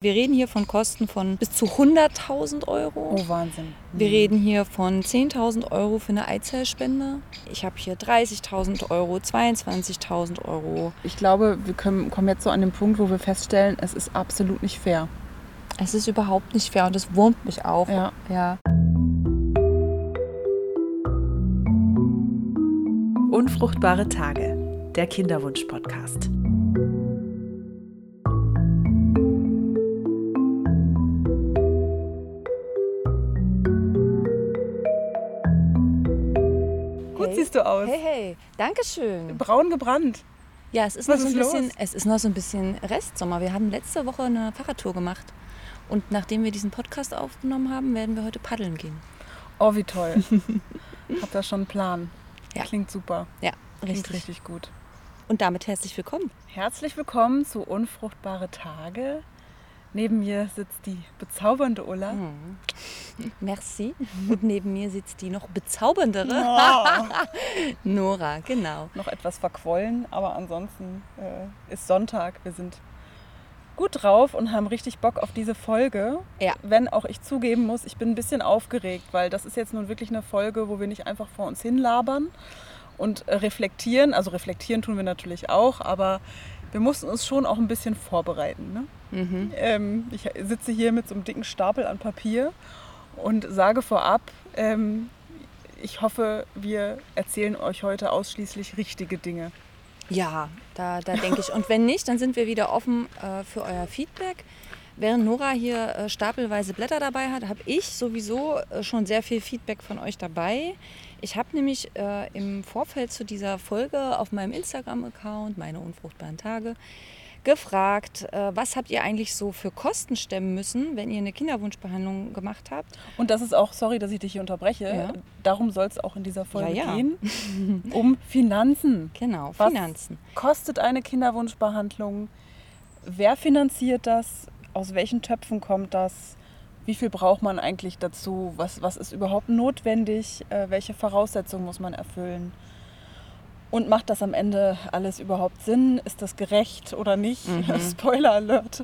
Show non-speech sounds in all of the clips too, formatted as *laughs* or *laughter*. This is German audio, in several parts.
Wir reden hier von Kosten von bis zu 100.000 Euro. Oh, Wahnsinn. Wir reden hier von 10.000 Euro für eine Eizellspende. Ich habe hier 30.000 Euro, 22.000 Euro. Ich glaube, wir können, kommen jetzt so an den Punkt, wo wir feststellen, es ist absolut nicht fair. Es ist überhaupt nicht fair und es wurmt mich auch. Ja. ja. Unfruchtbare Tage, der Kinderwunsch-Podcast. Siehst du aus. Hey, hey, Dankeschön. Braun gebrannt. Ja, es ist, Was noch so ein ist bisschen, los? es ist noch so ein bisschen Restsommer. Wir haben letzte Woche eine Fahrradtour gemacht. Und nachdem wir diesen Podcast aufgenommen haben, werden wir heute paddeln gehen. Oh, wie toll. *laughs* Habt ihr schon einen Plan? Ja. Klingt super. Ja, Klingt richtig. richtig gut. Und damit herzlich willkommen. Herzlich willkommen zu Unfruchtbare Tage. Neben mir sitzt die bezaubernde Ulla. Hm. Merci. Und neben mir sitzt die noch bezauberndere *laughs* Nora, genau. Noch etwas verquollen, aber ansonsten äh, ist Sonntag. Wir sind gut drauf und haben richtig Bock auf diese Folge. Ja. Wenn auch ich zugeben muss, ich bin ein bisschen aufgeregt, weil das ist jetzt nun wirklich eine Folge, wo wir nicht einfach vor uns hinlabern und reflektieren. Also reflektieren tun wir natürlich auch, aber wir mussten uns schon auch ein bisschen vorbereiten. Ne? Mhm. Ähm, ich sitze hier mit so einem dicken Stapel an Papier und sage vorab, ähm, ich hoffe, wir erzählen euch heute ausschließlich richtige Dinge. Ja, da, da denke ich. Und wenn nicht, dann sind wir wieder offen äh, für euer Feedback. Während Nora hier äh, stapelweise Blätter dabei hat, habe ich sowieso äh, schon sehr viel Feedback von euch dabei. Ich habe nämlich äh, im Vorfeld zu dieser Folge auf meinem Instagram-Account, meine unfruchtbaren Tage, gefragt, äh, was habt ihr eigentlich so für Kosten stemmen müssen, wenn ihr eine Kinderwunschbehandlung gemacht habt? Und das ist auch, sorry, dass ich dich hier unterbreche, Ja. darum soll es auch in dieser Folge Ja, ja. gehen, *laughs* um Finanzen. Genau, Was Finanzen. Kostet eine Kinderwunschbehandlung? Wer finanziert das? Aus welchen Töpfen kommt das? Wie viel braucht man eigentlich dazu? Was, was ist überhaupt notwendig? Äh, welche Voraussetzungen muss man erfüllen? Und macht das am Ende alles überhaupt Sinn? Ist das gerecht oder nicht? *laughs* Spoiler Alert.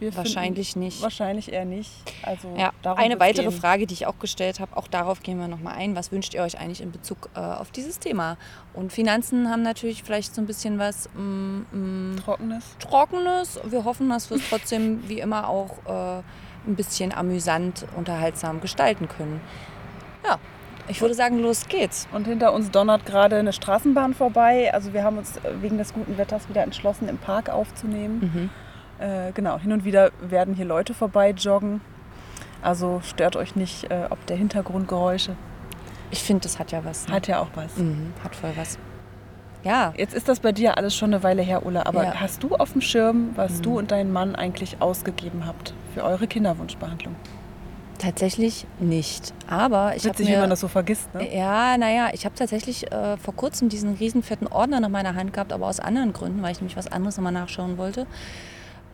Wir finden- Wahrscheinlich nicht. Wahrscheinlich eher nicht. Also Ja, eine weitere gehen. Frage, die ich auch gestellt habe, auch darauf gehen wir nochmal ein. Was wünscht ihr euch eigentlich in Bezug äh, auf dieses Thema? Und Finanzen haben natürlich vielleicht so ein bisschen was mm, mm, Trockenes. Trockenes. Wir hoffen, dass wir es trotzdem wie immer auch äh, ein bisschen amüsant, unterhaltsam gestalten können. Ja, ich würde sagen, los geht's. Und hinter uns donnert gerade eine Straßenbahn vorbei. Also wir haben uns wegen des guten Wetters wieder entschlossen, im Park aufzunehmen. Äh, genau, hin und wieder werden hier Leute vorbei joggen. Also stört euch nicht äh, ob der Hintergrundgeräusche. Ich finde, das hat ja was. ne? Hat ja auch was. Mhm, hat voll was. Ja, Jetzt ist das bei dir alles schon eine Weile her, Ulla. Aber Ja. Mhm. hast du auf dem Schirm, was du und dein Mann eigentlich ausgegeben habt für eure Kinderwunschbehandlung? Tatsächlich nicht. Aber ich habe Witzig, mir... wie man das so vergisst, ne? Ja, naja, ich habe tatsächlich äh, vor kurzem diesen riesen fetten Ordner nach meiner Hand gehabt, aber aus anderen Gründen, weil ich nämlich was anderes nochmal nachschauen wollte.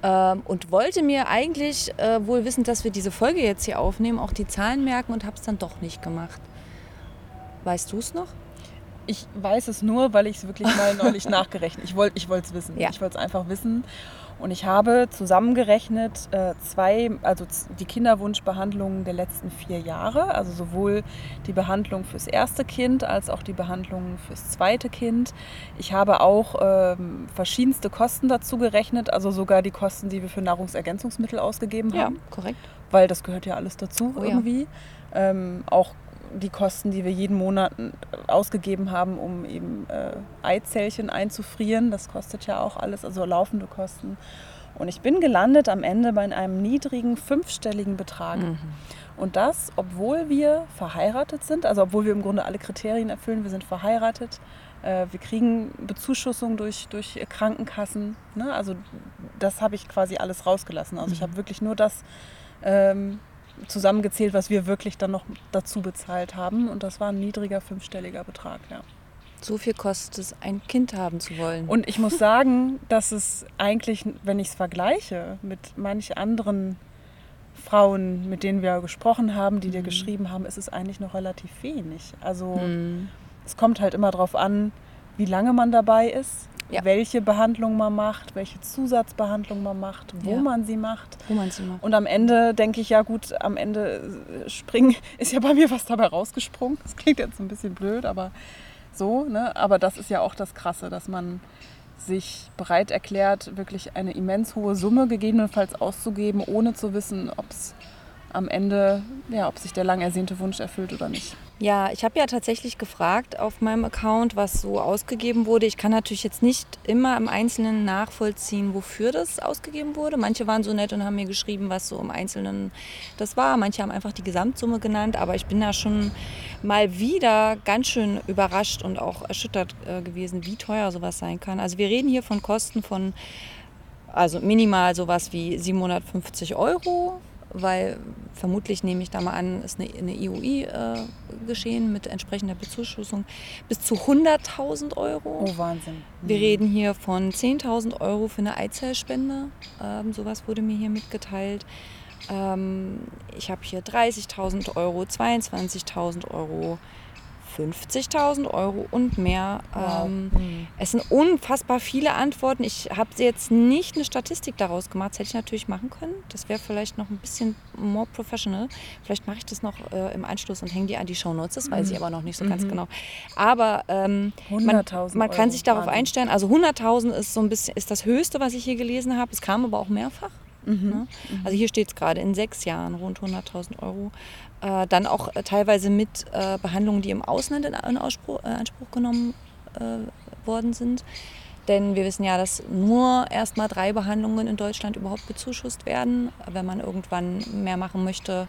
Ähm, und wollte mir eigentlich, äh, wohl wissend, dass wir diese Folge jetzt hier aufnehmen, auch die Zahlen merken und habe es dann doch nicht gemacht. Weißt du es noch? Ich weiß es nur, weil ich es wirklich mal neulich *laughs* nachgerechnet Ich wollte es wissen. Ja. Ich wollte es einfach wissen. Und ich habe zusammengerechnet äh, zwei, also die Kinderwunschbehandlungen der letzten vier Jahre, also sowohl die Behandlung fürs erste Kind als auch die Behandlung fürs zweite Kind. Ich habe auch ähm, verschiedenste Kosten dazu gerechnet, also sogar die Kosten, die wir für Nahrungsergänzungsmittel ausgegeben haben korrekt. weil das gehört ja alles dazu Oh ja. irgendwie. Ähm, auch die Kosten, die wir jeden Monat äh, ausgegeben haben, um eben äh, Eizellchen einzufrieren, das kostet ja auch alles, also laufende Kosten. Und ich bin gelandet am Ende bei einem niedrigen fünfstelligen Betrag. Mhm. Und das, obwohl wir verheiratet sind, also obwohl wir im Grunde alle Kriterien erfüllen, wir sind verheiratet, äh, wir kriegen Bezuschussung durch, durch Krankenkassen. Ne? Also das habe ich quasi alles rausgelassen. Also ich habe wirklich nur das ähm, zusammengezählt, was wir wirklich dann noch dazu bezahlt haben. Und das war ein niedriger fünfstelliger Betrag. Ja. So viel kostet es, ein Kind haben zu wollen. Und ich muss sagen, dass es eigentlich, wenn ich es vergleiche mit manch anderen Frauen, mit denen wir gesprochen haben, die dir geschrieben haben, ist es eigentlich noch relativ wenig. Also Mhm. es kommt halt immer darauf an, wie lange man dabei ist. Ja. welche Behandlung man macht, welche Zusatzbehandlung man macht, wo Ja. man sie macht. Wo man sie macht. Und am Ende denke ich, ja gut, am Ende äh, springen, *laughs* ist ja bei mir was dabei rausgesprungen. Das klingt jetzt ein bisschen blöd, aber so, ne? Aber das ist ja auch das Krasse, dass man sich bereit erklärt, wirklich eine immens hohe Summe gegebenenfalls auszugeben, ohne zu wissen, ob es am Ende, ja, ob sich der lang ersehnte Wunsch erfüllt oder nicht. Ja, ich habe ja tatsächlich gefragt auf meinem Account, was so ausgegeben wurde. Ich kann natürlich jetzt nicht immer im Einzelnen nachvollziehen, wofür das ausgegeben wurde. Manche waren so nett und haben mir geschrieben, was so im Einzelnen das war. Manche haben einfach die Gesamtsumme genannt, aber ich bin da schon mal wieder ganz schön überrascht und auch erschüttert äh, gewesen, wie teuer sowas sein kann. Also wir reden hier von Kosten von also minimal sowas wie 750 Euro, weil vermutlich nehme ich da mal an, ist eine, eine IUI äh, geschehen mit entsprechender Bezuschussung bis zu 100.000 Euro. Oh, Wahnsinn. Wir reden hier von 10.000 Euro für eine Eizellspende. Ähm, sowas wurde mir hier mitgeteilt. Ähm, ich habe hier 30.000 Euro, 22.000 Euro, 50.000 Euro und mehr. Wow. Ähm, Mhm. es sind unfassbar viele Antworten. Ich habe jetzt nicht eine Statistik daraus gemacht. Das hätte ich natürlich machen können. Das wäre vielleicht noch ein bisschen more professional. Vielleicht mache ich das noch äh, im Anschluss und hänge die an die Shownotes. Das weiß ich aber noch nicht so ganz genau. Aber ähm, man, 100.000 man kann sich darauf einstellen. Also 100.000 ist so ein bisschen ist das Höchste, was ich hier gelesen habe. Es kam aber auch mehrfach. Mhm. Ne? Also hier steht es gerade in sechs Jahren rund 100.000 Euro. Äh, dann auch äh, teilweise mit äh, Behandlungen, die im Ausland in, in Ausspruch, äh, Anspruch genommen äh, worden sind. Denn wir wissen ja, dass nur erst mal drei Behandlungen in Deutschland überhaupt bezuschusst werden. Wenn man irgendwann mehr machen möchte,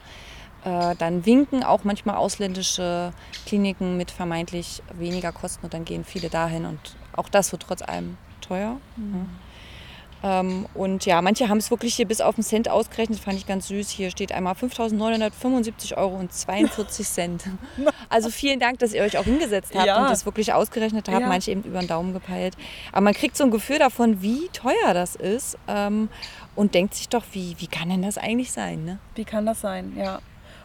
dann winken auch manchmal ausländische Kliniken mit vermeintlich weniger Kosten und dann gehen viele dahin und auch das wird trotz allem teuer. ne? Ähm, und ja, manche haben es wirklich hier bis auf den Cent ausgerechnet, fand ich ganz süß. Hier steht einmal 5.975 Euro und 42 Cent. *laughs* Also vielen Dank, dass ihr euch auch hingesetzt habt Ja. und das wirklich ausgerechnet habt. Ja. Manche eben über den Daumen gepeilt. Aber man kriegt so ein Gefühl davon, wie teuer das ist ähm, und denkt sich doch, wie, wie kann denn das eigentlich sein? Ne? Wie kann das sein? Ja.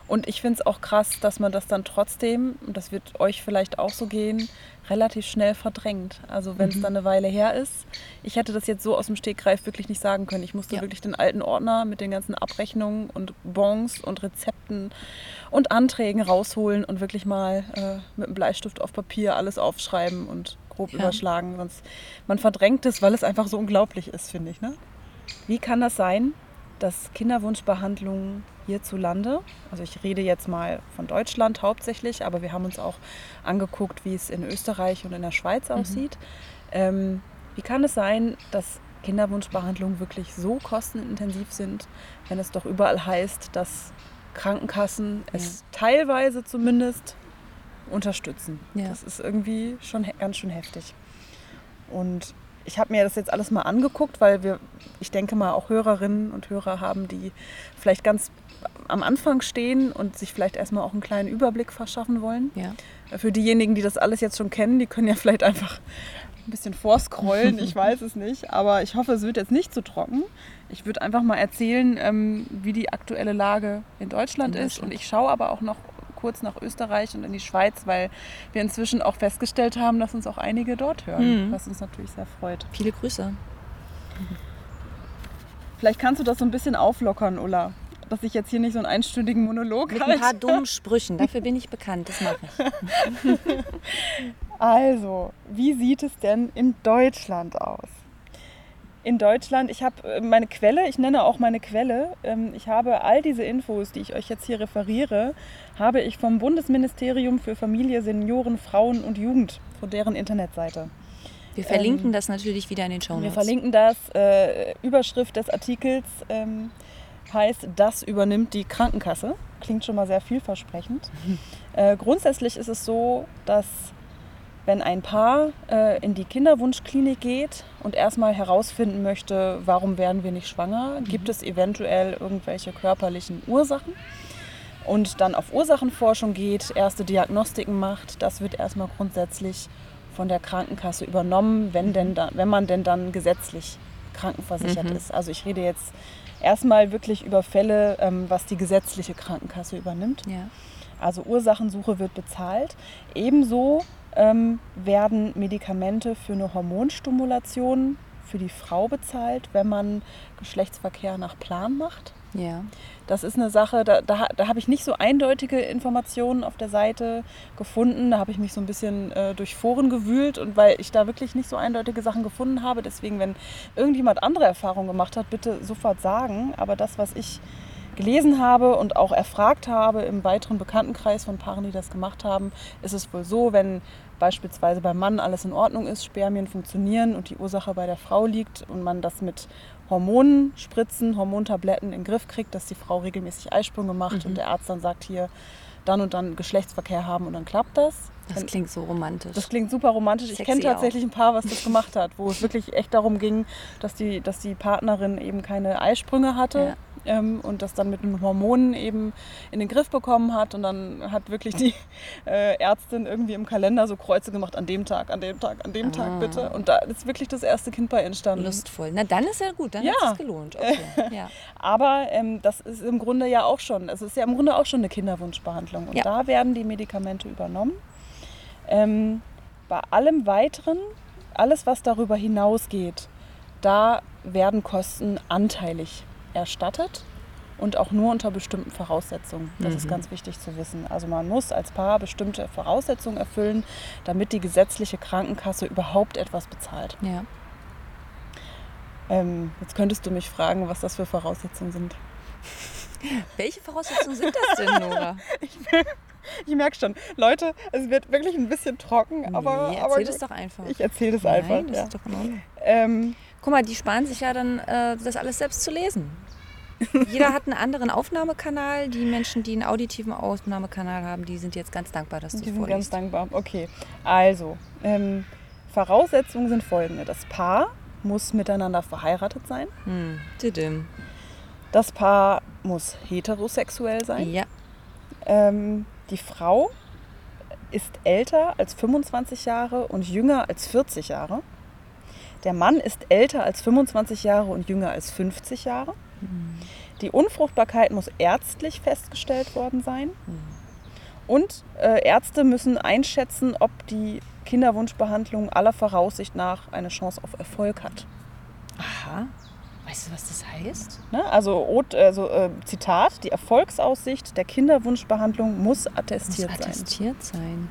Und ich finde es auch krass, dass man das dann trotzdem, und das wird euch vielleicht auch so gehen, relativ schnell verdrängt. Also wenn es Mhm. dann eine Weile her ist. Ich hätte das jetzt so aus dem Stegreif wirklich nicht sagen können. Ich musste Ja. wirklich den alten Ordner mit den ganzen Abrechnungen und Bons und Rezepten und Anträgen rausholen und wirklich mal äh, mit einem Bleistift auf Papier alles aufschreiben und grob Ja. überschlagen. Sonst man verdrängt es, weil es einfach so unglaublich ist, finde ich. Ne? Wie kann das sein, dass Kinderwunschbehandlungen hierzulande, also ich rede jetzt mal von Deutschland hauptsächlich, aber wir haben uns auch angeguckt, wie es in Österreich und in der Schweiz aussieht. Ähm, wie kann es sein, dass Kinderwunschbehandlungen wirklich so kostenintensiv sind, wenn es doch überall heißt, dass Krankenkassen es teilweise zumindest unterstützen? Ja. Das ist irgendwie schon ganz schön heftig. Und ich habe mir das jetzt alles mal angeguckt, weil wir, ich denke mal, auch Hörerinnen und Hörer haben, die vielleicht ganz am Anfang stehen und sich vielleicht erstmal auch einen kleinen Überblick verschaffen wollen. Ja. Für diejenigen, die das alles jetzt schon kennen, die können ja vielleicht einfach ein bisschen vorscrollen, ich *laughs* weiß es nicht, aber ich hoffe, es wird jetzt nicht zu trocken. Ich würde einfach mal erzählen, ähm, wie die aktuelle Lage in Deutschland In ist Deutschland. und ich schaue aber auch noch kurz nach Österreich und in die Schweiz, weil wir inzwischen auch festgestellt haben, dass uns auch einige dort hören, Mhm. was uns natürlich sehr freut. Viele Grüße. Vielleicht kannst du das so ein bisschen auflockern, Ulla, dass ich jetzt hier nicht so einen einstündigen Monolog Mit ein halte. paar dummen Sprüchen. Dafür bin ich bekannt. Das mache ich. *laughs* Also, wie sieht es denn in Deutschland aus? In Deutschland, ich habe äh, meine Quelle, ich nenne auch meine Quelle, ähm, ich habe all diese Infos, die ich euch jetzt hier referiere, habe ich vom Bundesministerium für Familie, Senioren, Frauen und Jugend, von deren Internetseite. Wir verlinken das natürlich wieder in den Show Wir Notes. verlinken das. Äh, Überschrift des Artikels ähm, heißt, das übernimmt die Krankenkasse. Klingt schon mal sehr vielversprechend. *laughs* Äh, grundsätzlich ist es so, dass wenn ein Paar äh, in die Kinderwunschklinik geht und erstmal herausfinden möchte, warum werden wir nicht schwanger, gibt es eventuell irgendwelche körperlichen Ursachen und dann auf Ursachenforschung geht, erste Diagnostiken macht, das wird erstmal grundsätzlich von der Krankenkasse übernommen, wenn, denn da, wenn man denn dann gesetzlich krankenversichert Mhm. ist. Also ich rede jetzt erstmal wirklich über Fälle, ähm, was die gesetzliche Krankenkasse übernimmt. Ja. Also Ursachensuche wird bezahlt. Ebenso ähm, werden Medikamente für eine Hormonstimulation für die Frau bezahlt, wenn man Geschlechtsverkehr nach Plan macht. Ja. Das ist eine Sache, da, da, da habe ich nicht so eindeutige Informationen auf der Seite gefunden. Da habe ich mich so ein bisschen äh, durch Foren gewühlt und weil ich da wirklich nicht so eindeutige Sachen gefunden habe. Deswegen, wenn irgendjemand andere Erfahrungen gemacht hat, bitte sofort sagen. Aber das, was ich gelesen habe und auch erfragt habe im weiteren Bekanntenkreis von Paaren, die das gemacht haben, ist es wohl so, wenn beispielsweise beim Mann alles in Ordnung ist, Spermien funktionieren und die Ursache bei der Frau liegt und man das mit Hormonen, Spritzen, Hormontabletten in den Griff kriegt, dass die Frau regelmäßig Eisprünge macht Mhm. und der Arzt dann sagt, hier dann und dann Geschlechtsverkehr haben und dann klappt das. Das klingt so romantisch. das klingt super romantisch. Ich Sexy kenne tatsächlich ein Paar, was das gemacht hat, wo es wirklich echt darum ging, dass die, dass die Partnerin eben keine Eisprünge hatte ähm, und das dann mit den Hormonen eben in den Griff bekommen hat. Und dann hat wirklich die *laughs* äh, Ärztin irgendwie im Kalender so Kreuze gemacht, an dem Tag, an dem Tag, an dem Ah. Tag bitte. Und da ist wirklich das erste Kind bei entstanden. Lustvoll. Na, dann ist ja gut, dann Ja. hat es gelohnt. *laughs* Okay. Ja. Aber ähm, das ist im Grunde ja auch schon, es ist ja im Grunde auch schon eine Kinderwunschbehandlung. Und Ja. da werden die Medikamente übernommen. Ähm, bei allem Weiteren, alles was darüber hinausgeht, da werden Kosten anteilig erstattet und auch nur unter bestimmten Voraussetzungen. Das ist Mhm. ganz wichtig zu wissen. Also man muss als Paar bestimmte Voraussetzungen erfüllen, damit die gesetzliche Krankenkasse überhaupt etwas bezahlt. ja. Ähm, jetzt könntest du mich fragen, was das für Voraussetzungen sind. Welche Voraussetzungen sind das denn, Nora? *laughs* Ich merke schon, Leute, es wird wirklich ein bisschen trocken, aber, nee, aber erzähl das doch einfach. ich erzähle das einfach. Das ja. ist doch in Ordnung. ähm, Guck mal, die sparen sich ja dann, äh, das alles selbst zu lesen. *laughs* Jeder hat einen anderen Aufnahmekanal. Die Menschen, die einen auditiven Aufnahmekanal haben, die sind jetzt ganz dankbar, dass du die es sind ganz vorliest. dankbar. Okay, also, ähm, Voraussetzungen sind folgende. Das Paar muss miteinander verheiratet sein. Hm. Das Paar muss heterosexuell sein. Ja. Ähm, die Frau ist älter als 25 Jahre und jünger als 40 Jahre. Der Mann ist älter als 25 Jahre und jünger als 50 Jahre. Die Unfruchtbarkeit muss ärztlich festgestellt worden sein. Und äh, Ärzte müssen einschätzen, ob die Kinderwunschbehandlung aller Voraussicht nach eine Chance auf Erfolg hat. Aha. Weißt du, was das heißt? Ne? Also, also äh, Zitat, die Erfolgsaussicht der Kinderwunschbehandlung muss Muss attestiert sein. attestiert sein.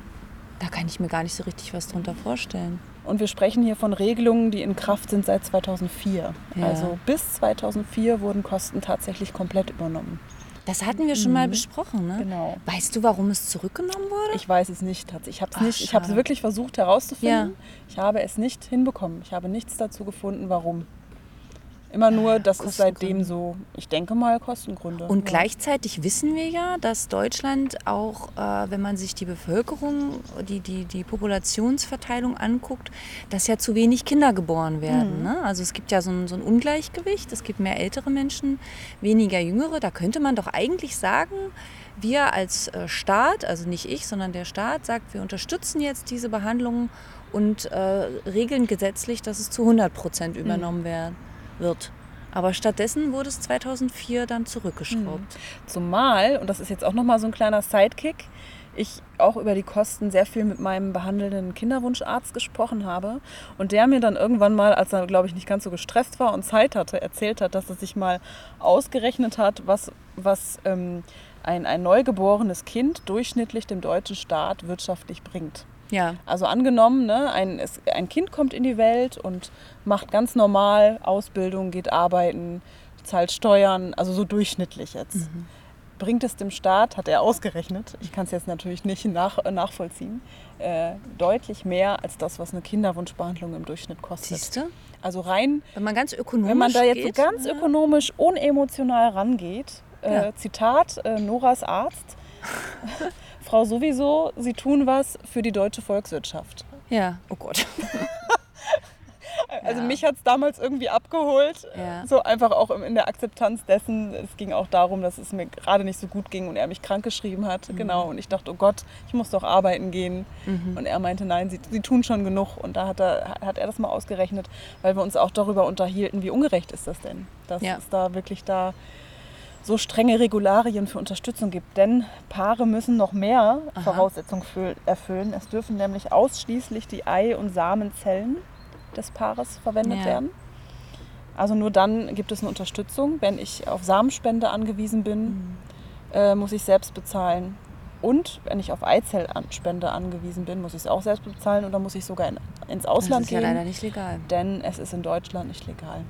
Da kann ich mir gar nicht so richtig was drunter vorstellen. Und wir sprechen hier von Regelungen, die in Kraft sind seit 2004. Ja. Also bis 2004 wurden Kosten tatsächlich komplett übernommen. Das hatten wir schon mal besprochen, ne? Genau. Weißt du, warum es zurückgenommen wurde? Ich weiß es nicht. Ich habe es nicht. Ich habe es wirklich versucht herauszufinden. Ich habe es nicht hinbekommen. Ich habe nichts dazu gefunden, warum. Immer nur, das ist seitdem so. Ich denke mal Kostengründe. Und ja. gleichzeitig wissen wir ja, dass Deutschland auch, äh, wenn man sich die Bevölkerung, die, die, die Populationsverteilung anguckt, dass ja zu wenig Kinder geboren werden. Ne? Also es gibt ja so ein, so ein Ungleichgewicht. Es gibt mehr ältere Menschen, weniger jüngere. Da könnte man doch eigentlich sagen, wir als äh, Staat, also nicht ich, sondern der Staat sagt, wir unterstützen jetzt diese Behandlung und äh, regeln gesetzlich, dass es zu 100 Prozent übernommen wer- wird. Aber stattdessen wurde es 2004 dann zurückgeschraubt. Zumal, und das ist jetzt auch nochmal so ein kleiner Sidekick, ich auch über die Kosten sehr viel mit meinem behandelnden Kinderwunscharzt gesprochen habe. Und der mir dann irgendwann mal, als er, glaube ich, nicht ganz so gestresst war und Zeit hatte, erzählt hat, dass er sich mal ausgerechnet hat, was, was ähm, ein, ein neugeborenes Kind durchschnittlich dem deutschen Staat wirtschaftlich bringt. Ja. Also angenommen, ne, ein, es, ein Kind kommt in die Welt und macht ganz normal Ausbildung, geht arbeiten, zahlt Steuern, also so durchschnittlich jetzt. Bringt es dem Staat, hat er ausgerechnet, ich kann es jetzt natürlich nicht nach, nachvollziehen, äh, deutlich mehr als das, was eine Kinderwunschbehandlung im Durchschnitt kostet. Siehst du? Also rein, Wenn man ganz ökonomisch wenn man da jetzt geht, so ganz ja. ökonomisch, unemotional rangeht, äh, Ja. Zitat äh, Noras Arzt, *laughs* Frau sowieso, Sie tun was für die deutsche Volkswirtschaft. Ja, oh Gott. *laughs* Also Ja. mich hat es damals irgendwie abgeholt. Ja. So einfach auch in der Akzeptanz dessen. Es ging auch darum, dass es mir gerade nicht so gut ging und er mich krank geschrieben hat. Mhm. Genau. Und ich dachte, oh Gott, ich muss doch arbeiten gehen. Und er meinte, nein, sie, sie tun schon genug. Und da hat er, hat er das mal ausgerechnet, weil wir uns auch darüber unterhielten, wie ungerecht ist das denn? Dass Ja. es da wirklich da so strenge Regularien für Unterstützung gibt. Denn Paare müssen noch mehr Aha. Voraussetzungen füll- erfüllen. Es dürfen nämlich ausschließlich die Ei- und Samenzellen des Paares verwendet Ja. werden. Also nur dann gibt es eine Unterstützung. Wenn ich auf Samenspende angewiesen bin, Mhm. äh, muss ich selbst bezahlen. Und wenn ich auf Eizellspende angewiesen bin, muss ich es auch selbst bezahlen oder muss ich sogar in, ins Das Ausland ist ja gehen. leider nicht legal. denn es ist in Deutschland nicht legal.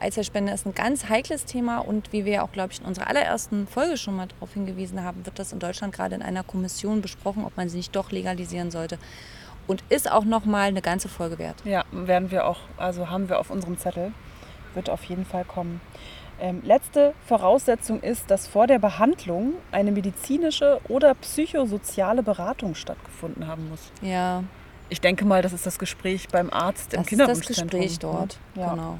Eizellspende ist ein ganz heikles Thema und wie wir ja auch, glaube ich, in unserer allerersten Folge schon mal darauf hingewiesen haben, wird das in Deutschland gerade in einer Kommission besprochen, ob man sie nicht doch legalisieren sollte. Und ist auch noch mal eine ganze Folge wert. Ja, werden wir auch, also haben wir auf unserem Zettel. Wird auf jeden Fall kommen. Ähm, letzte Voraussetzung ist, dass vor der Behandlung eine medizinische oder psychosoziale Beratung stattgefunden haben muss. Ja, Ich denke mal, das ist das Gespräch beim Arzt im das ist das Kinderwunschzentrum. Gespräch dort. ne? Ja. Genau.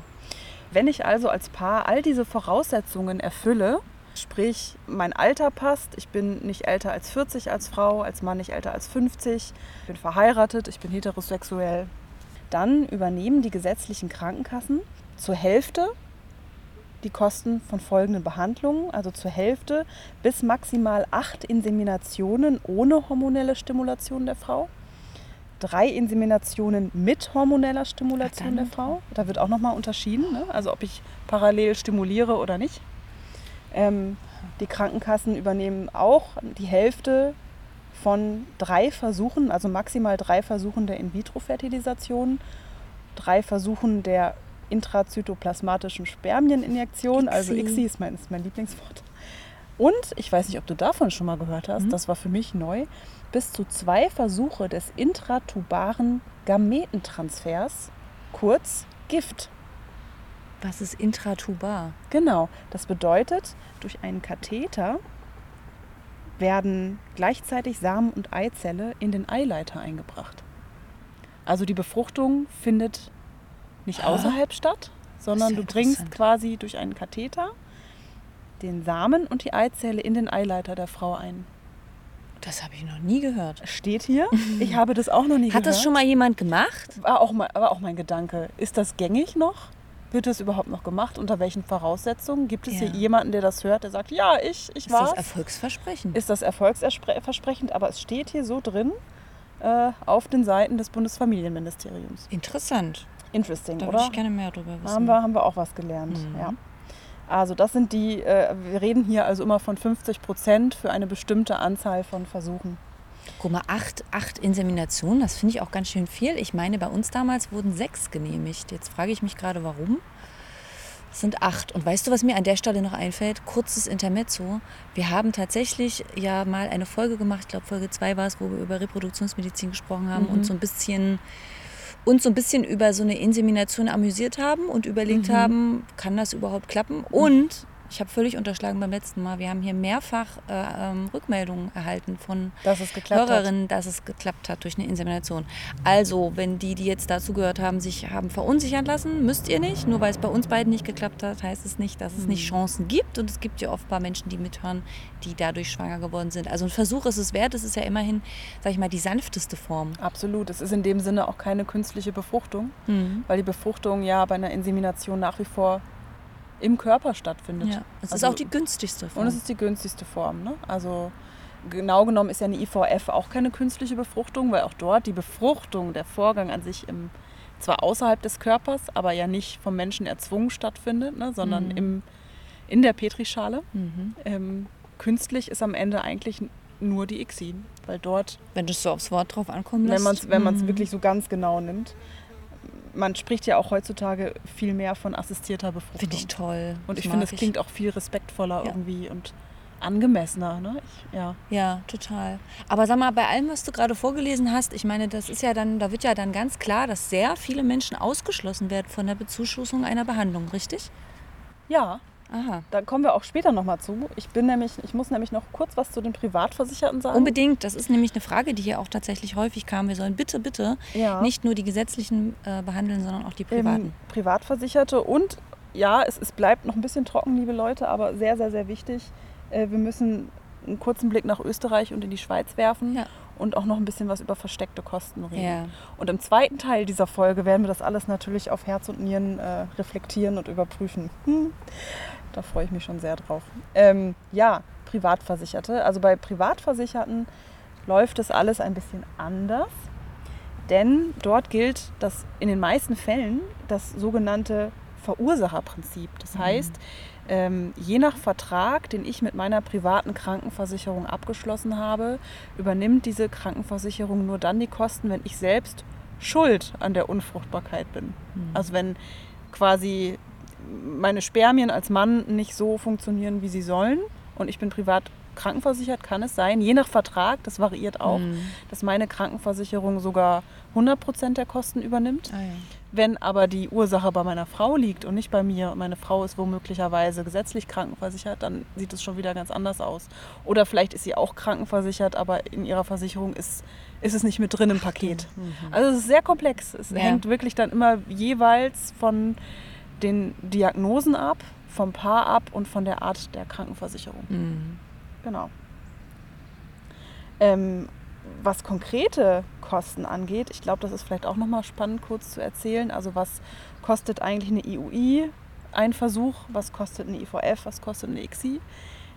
Wenn ich also als Paar all diese Voraussetzungen erfülle, sprich mein Alter passt, ich bin nicht älter als 40 als Frau, als Mann nicht älter als 50, ich bin verheiratet, ich bin heterosexuell, dann übernehmen die gesetzlichen Krankenkassen zur Hälfte die Kosten von folgenden Behandlungen, also zur Hälfte bis maximal acht Inseminationen ohne hormonelle Stimulation der Frau, drei Inseminationen mit hormoneller Stimulation der Frau. Da wird auch nochmal unterschieden, ne? also ob ich parallel stimuliere oder nicht. Ähm, die Krankenkassen übernehmen auch die Hälfte von drei Versuchen, also maximal drei Versuchen der In-vitro-Fertilisation, drei Versuchen der intrazytoplasmatischen Spermieninjektion, also ICSI. ICSI ist mein, ist mein Lieblingswort. Und ich weiß nicht, ob du davon schon mal gehört hast, Mhm. das war für mich neu, bis zu zwei Versuche des intratubaren Gametentransfers, kurz Gift. Was ist intratubar? Genau, das bedeutet, durch einen Katheter werden gleichzeitig Samen und Eizelle in den Eileiter eingebracht. Also die Befruchtung findet nicht außerhalb statt, sondern ja du bringst quasi durch einen Katheter den Samen und die Eizelle in den Eileiter der Frau ein. Das habe ich noch nie gehört. Steht hier. *laughs* Ich habe das auch noch nie Hat gehört. das schon mal jemand gemacht? War auch, mein, war auch mein Gedanke. Ist das gängig noch? Wird das überhaupt noch gemacht? Unter welchen Voraussetzungen? Gibt es Ja. hier jemanden, der das hört, der sagt, ja, ich, ich Ist war's? das Erfolgsversprechen? ist das erfolgsversprechend, aber es steht hier so drin äh, auf den Seiten des Bundesfamilienministeriums. Interessant. Interesting, Da oder? ich gerne mehr darüber wissen. Haben wir, haben wir auch was gelernt. Mhm. Ja. Also das sind die, äh, wir reden hier also immer von 50 Prozent für eine bestimmte Anzahl von Versuchen. Guck mal, acht, acht Inseminationen, das finde ich auch ganz schön viel. Ich meine, bei uns damals wurden sechs genehmigt. Jetzt frage ich mich gerade, warum. Es sind acht. Und weißt du, was mir an der Stelle noch einfällt? Kurzes Intermezzo. Wir haben tatsächlich ja mal eine Folge gemacht, ich glaube Folge zwei war es, wo wir über Reproduktionsmedizin gesprochen haben Mhm. und so ein bisschen uns so ein bisschen über so eine Insemination amüsiert haben und überlegt Mhm. haben, kann das überhaupt klappen? Und ich habe völlig unterschlagen beim letzten Mal, wir haben hier mehrfach äh, ähm, Rückmeldungen erhalten von Dass geklappt hat. Hörerinnen, dass es geklappt hat durch eine Insemination. Also, wenn die, die jetzt dazu gehört haben, sich haben verunsichern lassen, müsst ihr nicht. Nur weil es bei uns beiden nicht geklappt hat, heißt es nicht, dass es nicht Chancen gibt. Und es gibt ja offenbar Menschen, die mithören, die dadurch schwanger geworden sind. Also ein Versuch ist es wert. Es ist ja immerhin, sag ich mal, die sanfteste Form. Absolut. Es ist in dem Sinne auch keine künstliche Befruchtung, Mhm. weil die Befruchtung ja bei einer Insemination nach wie vor im Körper stattfindet. Ja, es ist Also- auch die günstigste Form. Und es ist die günstigste Form. Ne? Also genau genommen ist ja eine IVF auch keine künstliche Befruchtung, weil auch dort die Befruchtung, der Vorgang an sich im, zwar außerhalb des Körpers, aber ja nicht vom Menschen erzwungen stattfindet, ne? sondern Mhm. im, in der Petrischale. mhm. Ähm, künstlich ist am Ende eigentlich nur die ICSI, weil dort, Wenn du es so aufs Wort drauf ankommen wenn lässt. man es wenn mhm. wirklich so ganz genau nimmt, man spricht ja auch heutzutage viel mehr von assistierter Befruchtung. Finde ich toll. Und Das ich finde, es klingt auch viel respektvoller Ja. irgendwie und angemessener. Ne? Ich, ja. Ja, total. Aber sag mal, bei allem, was du gerade vorgelesen hast, ich meine, das ist ja dann, da wird ja dann ganz klar, dass sehr viele Menschen ausgeschlossen werden von der Bezuschussung einer Behandlung, richtig? ja, Aha. da kommen wir auch später nochmal zu. Ich bin nämlich, ich muss nämlich noch kurz was zu den Privatversicherten sagen. Unbedingt, das ist nämlich eine Frage, die hier auch tatsächlich häufig kam. Wir sollen bitte, bitte Ja. nicht nur die gesetzlichen äh, behandeln, sondern auch die privaten. Ähm, Privatversicherte und ja, es, es bleibt noch ein bisschen trocken, liebe Leute, aber sehr, sehr, sehr wichtig. Äh, wir müssen einen kurzen Blick nach Österreich und in die Schweiz werfen. Ja. und auch noch ein bisschen was über versteckte Kosten reden. Ja. Und im zweiten Teil dieser Folge werden wir das alles natürlich auf Herz und Nieren äh, reflektieren und überprüfen. Hm. Da freue ich mich schon sehr drauf. Ähm, ja, Privatversicherte. Also bei Privatversicherten läuft das alles ein bisschen anders. Denn dort gilt das in den meisten Fällen das sogenannte Verursacherprinzip. Das heißt, ähm, je nach Vertrag, den ich mit meiner privaten Krankenversicherung abgeschlossen habe, übernimmt diese Krankenversicherung nur dann die Kosten, wenn ich selbst schuld an der Unfruchtbarkeit bin. Also wenn quasi meine Spermien als Mann nicht so funktionieren, wie sie sollen und ich bin privat krankenversichert, kann es sein, je nach Vertrag, das variiert auch, Mhm. dass meine Krankenversicherung sogar 100% der Kosten übernimmt. Ah, ja. Wenn aber die Ursache bei meiner Frau liegt und nicht bei mir, meine Frau ist womöglicherweise gesetzlich krankenversichert, dann sieht es schon wieder ganz anders aus. Oder vielleicht ist sie auch krankenversichert, aber in ihrer Versicherung ist, ist es nicht mit drin im Paket. Also es ist sehr komplex. Es Ja. hängt wirklich dann immer jeweils von den Diagnosen ab, vom Paar ab und von der Art der Krankenversicherung. Mhm. Genau. Ähm, was konkrete Kosten angeht, ich glaube, das ist vielleicht auch nochmal spannend kurz zu erzählen. Also was kostet eigentlich eine IUI, ein Versuch, was kostet eine IVF, was kostet eine ICSI?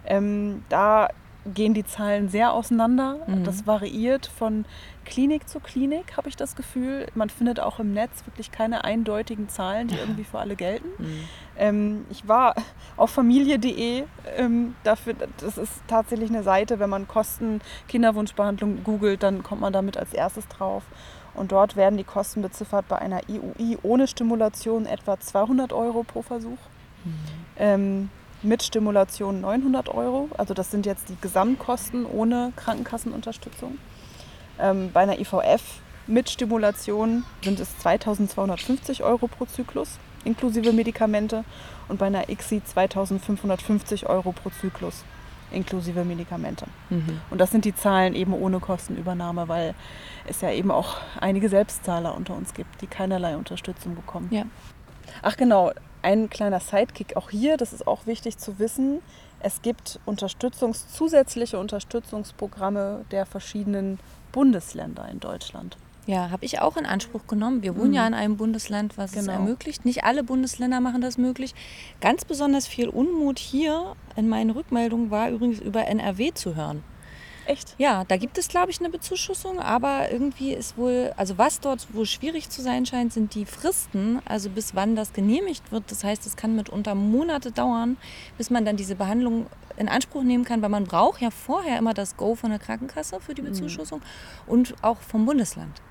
Ähm, da gehen die Zahlen sehr auseinander. Mhm. Das variiert von Klinik zu Klinik, habe ich das Gefühl. Man findet auch im Netz wirklich keine eindeutigen Zahlen, die *laughs* irgendwie für alle gelten. Mhm. Ähm, ich war auf familie.de. Ähm, dafür, das ist tatsächlich eine Seite, wenn man Kosten Kinderwunschbehandlung googelt, dann kommt man damit als erstes drauf. Und dort werden die Kosten beziffert bei einer IUI ohne Stimulation etwa 200 Euro pro Versuch. Ähm, mit Stimulation 900 Euro. Also das sind jetzt die Gesamtkosten ohne Krankenkassenunterstützung. Ähm, bei einer IVF mit Stimulation sind es 2250 Euro pro Zyklus, inklusive Medikamente. Und bei einer ICSI 2550 Euro pro Zyklus, inklusive Medikamente. Mhm. Und das sind die Zahlen eben ohne Kostenübernahme, weil es ja eben auch einige Selbstzahler unter uns gibt, die keinerlei Unterstützung bekommen. Ja. Ach genau, ein kleiner Sidekick auch hier, das ist auch wichtig zu wissen. Es gibt Unterstützungs zusätzliche Unterstützungsprogramme der verschiedenen Bundesländer in Deutschland. Ja, habe ich auch in Anspruch genommen. Wir wohnen ja in einem Bundesland, was es Genau. ermöglicht. Nicht alle Bundesländer machen das möglich. Ganz besonders viel Unmut hier in meinen Rückmeldungen war übrigens über NRW zu hören. Echt? Ja, da gibt es, glaube ich, eine Bezuschussung, aber irgendwie ist wohl, also was dort wohl schwierig zu sein scheint, sind die Fristen, also bis wann das genehmigt wird. Das heißt, es kann mitunter Monate dauern, bis man dann diese Behandlung in Anspruch nehmen kann, weil man braucht ja vorher immer das Go von der Krankenkasse für die Bezuschussung und auch vom Bundesland.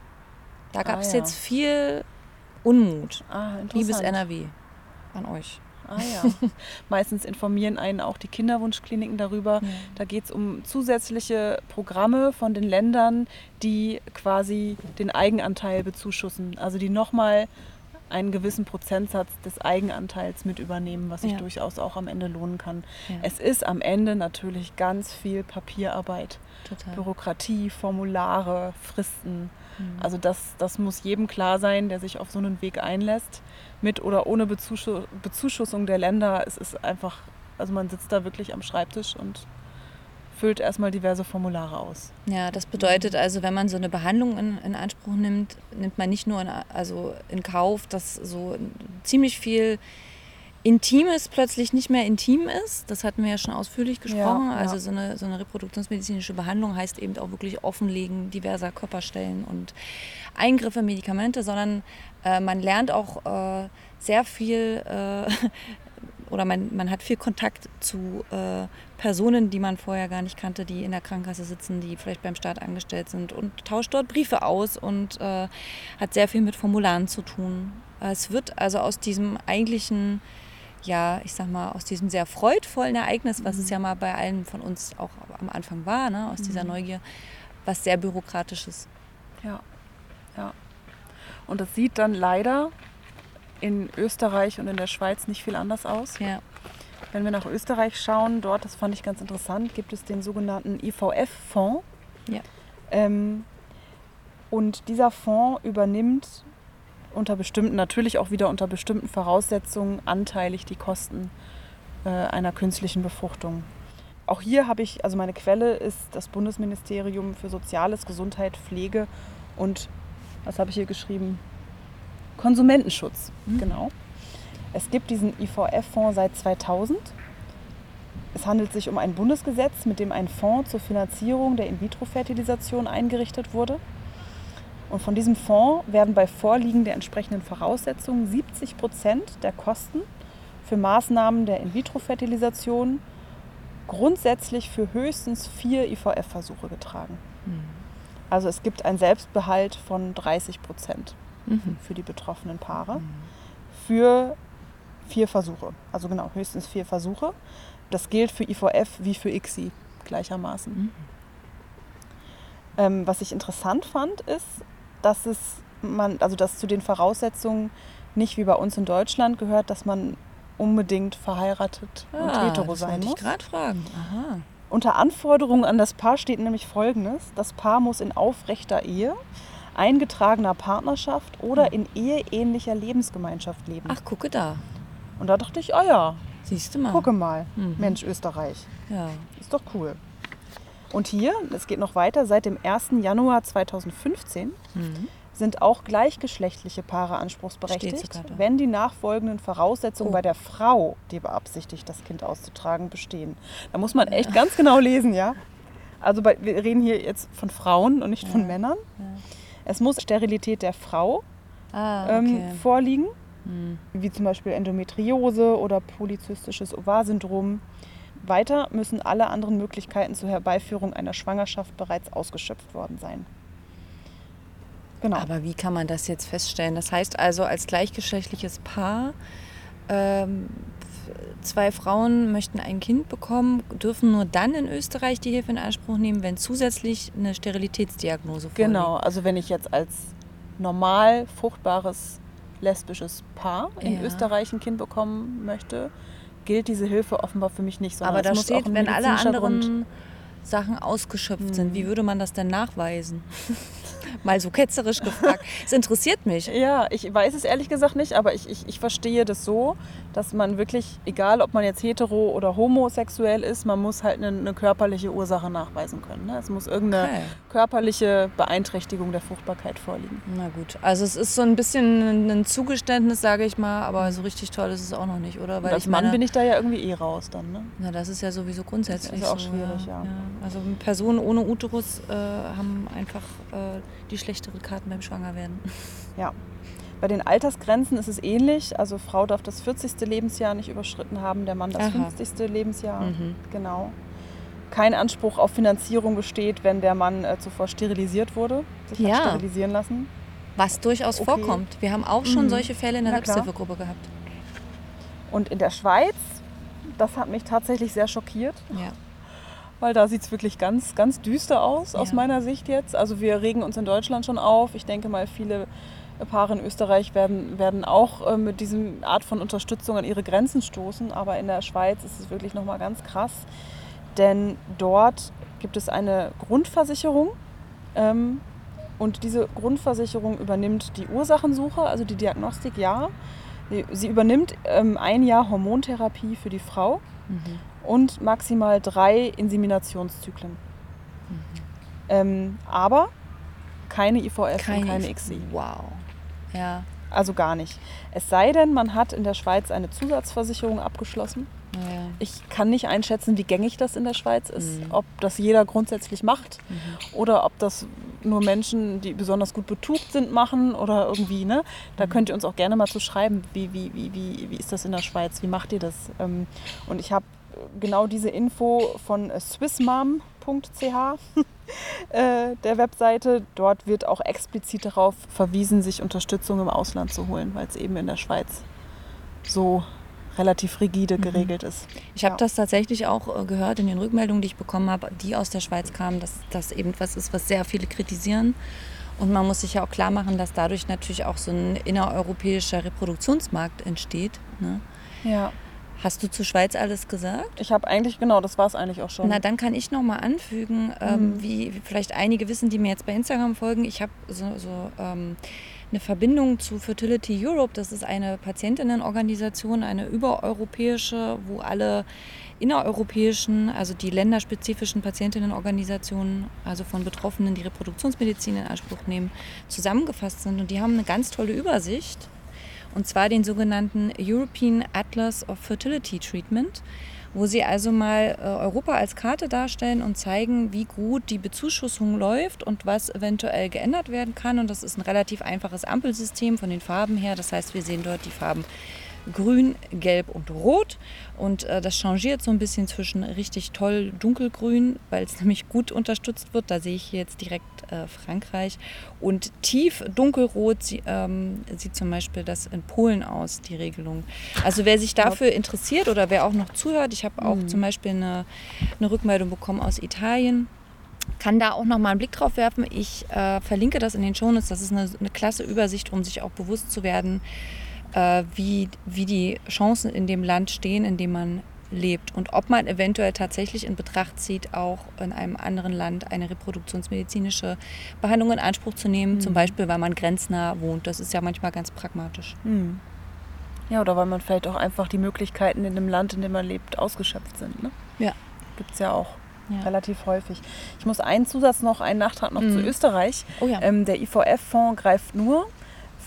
Da gab es Ah, ja. jetzt viel Unmut. Ah. Liebes NRW, an euch. Ah ja. *laughs* Meistens informieren einen auch die Kinderwunschkliniken darüber. Da geht es um zusätzliche Programme von den Ländern, die quasi den Eigenanteil bezuschussen. Also die nochmal einen gewissen Prozentsatz des Eigenanteils mit übernehmen, was sich Ja. durchaus auch am Ende lohnen kann. Ja. Es ist am Ende natürlich ganz viel Papierarbeit, Total. Bürokratie, Formulare, Fristen. Mhm. Also das, das muss jedem klar sein, der sich auf so einen Weg einlässt. Mit oder ohne Bezuschu Bezuschussung der Länder. Es ist einfach, also man sitzt da wirklich am Schreibtisch und füllt erstmal diverse Formulare aus. Ja, das bedeutet also, wenn man so eine Behandlung in, in Anspruch nimmt, nimmt man nicht nur in, also in Kauf, dass so ziemlich viel Intimes plötzlich nicht mehr intim ist. Das hatten wir ja schon ausführlich gesprochen. Ja, ja. Also so eine, so eine reproduktionsmedizinische Behandlung heißt eben auch wirklich Offenlegen diverser Körperstellen und Eingriffe, Medikamente, sondern äh, man lernt auch äh, sehr viel äh, *laughs* oder man, man hat viel Kontakt zu äh, Personen, die man vorher gar nicht kannte, die in der Krankenkasse sitzen, die vielleicht beim Staat angestellt sind und tauscht dort Briefe aus und äh, hat sehr viel mit Formularen zu tun. Es wird also aus diesem eigentlichen, ja, ich sag mal, aus diesem sehr freudvollen Ereignis, was es ja mal bei allen von uns auch am Anfang war, ne, aus dieser Neugier, was sehr Bürokratisches. Ja, ja. Und das sieht dann leider in Österreich und in der Schweiz nicht viel anders aus. Ja. Wenn wir nach Österreich schauen, dort, das fand ich ganz interessant, gibt es den sogenannten IVF-Fonds. Ja. Ähm, und dieser Fonds übernimmt unter bestimmten, natürlich auch wieder unter bestimmten Voraussetzungen, anteilig die Kosten äh, einer künstlichen Befruchtung. auch hier habe ich, also meine Quelle ist das Bundesministerium für Soziales, Gesundheit, Pflege und, was habe ich hier geschrieben? Konsumentenschutz, Mhm. genau. Es gibt diesen IVF-Fonds seit 2000. Es handelt sich um ein Bundesgesetz, mit dem ein Fonds zur Finanzierung der In-vitro-Fertilisation eingerichtet wurde. Und von diesem Fonds werden bei Vorliegen der entsprechenden Voraussetzungen 70 Prozent der Kosten für Maßnahmen der In-vitro-Fertilisation grundsätzlich für höchstens vier IVF-Versuche getragen. Also es gibt einen Selbstbehalt von 30 Prozent Mhm. für die betroffenen Paare für vier Versuche. Also genau, höchstens vier Versuche. Das gilt für IVF wie für ICSI gleichermaßen. Mhm. Ähm, was ich interessant fand, ist, dass es man, also dass zu den Voraussetzungen nicht wie bei uns in Deutschland gehört, dass man unbedingt verheiratet und Ah, hetero das sein wollte ich muss. gerade fragen. Aha. Unter Anforderungen an das Paar steht nämlich Folgendes. Das Paar muss in aufrechter Ehe, eingetragener Partnerschaft oder in eheähnlicher Lebensgemeinschaft leben. Ach, gucke da. Und da dachte ich, oh ja, Siehst du mal. gucke mal, Mhm. Mensch, Österreich, Ja. ist doch cool. Und hier, es geht noch weiter, seit dem 1. Januar 2015 Mhm. Sind auch gleichgeschlechtliche Paare anspruchsberechtigt, wenn die nachfolgenden Voraussetzungen Oh. bei der Frau, die beabsichtigt, das Kind auszutragen, bestehen. Da muss man echt ganz genau lesen, ja. Also bei, wir reden hier jetzt von Frauen und nicht von Ja. Männern. Ja. Es muss Sterilität der Frau Ah, ähm, okay. vorliegen, Mhm. wie zum Beispiel Endometriose oder polyzystisches Ovarsyndrom. Weiter müssen alle anderen Möglichkeiten zur Herbeiführung einer Schwangerschaft bereits ausgeschöpft worden sein. Genau. Aber wie kann man das jetzt feststellen? Das heißt also, als gleichgeschlechtliches Paar, ähm, zwei Frauen möchten ein Kind bekommen, dürfen nur dann in Österreich die Hilfe in Anspruch nehmen, wenn zusätzlich eine Sterilitätsdiagnose vorliegt. Genau, also wenn ich jetzt als normal fruchtbares lesbisches Paar in Ja. Österreich ein Kind bekommen möchte, gilt diese Hilfe offenbar für mich nicht. sondern Aber da muss auch steht, wenn alle anderen Grund- Sachen ausgeschöpft Mhm. sind, wie würde man das denn nachweisen? *laughs* Mal so ketzerisch gefragt. *laughs* Es interessiert mich. Ja, ich weiß es ehrlich gesagt nicht, aber ich, ich, ich verstehe das so, dass man wirklich, egal ob man jetzt hetero oder homosexuell ist, man muss halt eine, eine körperliche Ursache nachweisen können. Ne? Es muss irgendeine Okay. körperliche Beeinträchtigung der Fruchtbarkeit vorliegen. Na gut, also es ist so ein bisschen ein Zugeständnis, sage ich mal, aber so richtig toll ist es auch noch nicht, oder? Und als Mann bin ich da ja irgendwie eh raus dann. Ne? Na, das ist ja sowieso grundsätzlich Das ist auch so, schwierig, ja. Also Personen ohne Uterus äh, haben einfach äh, die schlechtere Karten beim Schwangerwerden. Ja. Bei den Altersgrenzen ist es ähnlich. Also Frau darf das 40. Lebensjahr nicht überschritten haben, der Mann das Aha. 50. Lebensjahr. Mhm. Genau. Kein Anspruch auf Finanzierung besteht, wenn der Mann äh, zuvor sterilisiert wurde, sich Ja. hat sterilisieren lassen. Was durchaus Okay. vorkommt. Wir haben auch schon Mhm. solche Fälle in der. Selbsthilfegruppe gehabt. Und in der Schweiz, das hat mich tatsächlich sehr schockiert, Ja. Weil da sieht es wirklich ganz, ganz düster aus, aus Ja. meiner Sicht jetzt. Also wir regen uns in Deutschland schon auf. Ich denke mal, viele Paare in Österreich werden, werden auch äh, mit diesem Art von Unterstützung an ihre Grenzen stoßen. Aber in der Schweiz ist es wirklich nochmal ganz krass. Denn dort gibt es eine Grundversicherung. Ähm, und diese Grundversicherung übernimmt die Ursachensuche, also die Diagnostik, ja. Sie- Sie übernimmt ähm, ein Jahr Hormontherapie für die Frau Mhm. Und maximal drei Inseminationszyklen. Ähm, aber keine IVF und keine XI. Wow. Ja. Also gar nicht. Es sei denn, man hat in der Schweiz eine Zusatzversicherung abgeschlossen. Naja. Ich kann nicht einschätzen, wie gängig das in der Schweiz ist. Mhm. Ob das jeder grundsätzlich macht Mhm. oder ob das nur Menschen, die besonders gut betucht sind, machen oder irgendwie. Ne? Da Mhm. könnt ihr uns auch gerne mal zu schreiben, wie, wie, wie, wie, wie ist das in der Schweiz, wie macht ihr das? Ähm, Und ich habe genau diese Info von swissmom.ch, *laughs* äh, der Webseite. Dort wird auch explizit darauf verwiesen, sich Unterstützung im Ausland zu holen, weil es eben in der Schweiz so relativ rigide Mhm. geregelt ist. Ich habe Ja. das tatsächlich auch äh, gehört in den Rückmeldungen, die ich bekommen habe, die aus der Schweiz kamen, dass das eben was ist, was sehr viele kritisieren. Und man muss sich ja auch klar machen, dass dadurch natürlich auch so ein innereuropäischer Reproduktionsmarkt entsteht. Ne? Ja. Hast du zur Schweiz alles gesagt? Ich habe eigentlich, genau, das war es eigentlich auch schon. Na, dann kann ich noch mal anfügen, ähm, Mhm. wie, wie vielleicht einige wissen, die mir jetzt bei Instagram folgen. Ich habe so, so ähm, eine Verbindung zu Fertility Europe. Das ist eine Patientinnenorganisation, eine übereuropäische, wo alle innereuropäischen, also die länderspezifischen Patientinnenorganisationen, also von Betroffenen, die Reproduktionsmedizin in Anspruch nehmen, zusammengefasst sind. Und die haben eine ganz tolle Übersicht, und zwar den sogenannten European Atlas of Fertility Treatment wo sie also mal äh, Europa als Karte darstellen und zeigen, wie gut die Bezuschussung läuft und was eventuell geändert werden kann. Und das ist ein relativ einfaches Ampelsystem von den Farben her. Das heißt, wir sehen dort die Farben grün, gelb und rot. Und äh, das changiert so ein bisschen zwischen richtig toll dunkelgrün, weil es *laughs* nämlich gut unterstützt wird. Da sehe ich jetzt direkt äh, Frankreich. Und tief dunkelrot sie, ähm, sieht zum Beispiel das in Polen aus, die Regelung. Also wer sich dafür interessiert oder wer auch noch zuhört, ich habe auch mhm. zum Beispiel eine, eine Rückmeldung bekommen aus Italien kann da auch noch mal einen Blick drauf werfen. Ich äh, verlinke das in den Shownotes. Das ist eine, eine klasse Übersicht, um sich auch bewusst zu werden, äh, wie, wie die Chancen in dem Land stehen, in dem man lebt und ob man eventuell tatsächlich in Betracht zieht, auch in einem anderen Land eine reproduktionsmedizinische Behandlung in Anspruch zu nehmen, mhm. zum Beispiel weil man grenznah wohnt. Das ist ja manchmal ganz pragmatisch. Mhm. Ja, oder weil man vielleicht auch einfach die Möglichkeiten in dem Land, in dem man lebt, ausgeschöpft sind. Ne? Ja. Gibt es ja auch. Ja. Relativ häufig. Ich muss einen Zusatz noch, einen Nachtrag noch mhm. zu Österreich. Oh ja. ähm, der IVF-Fonds greift nur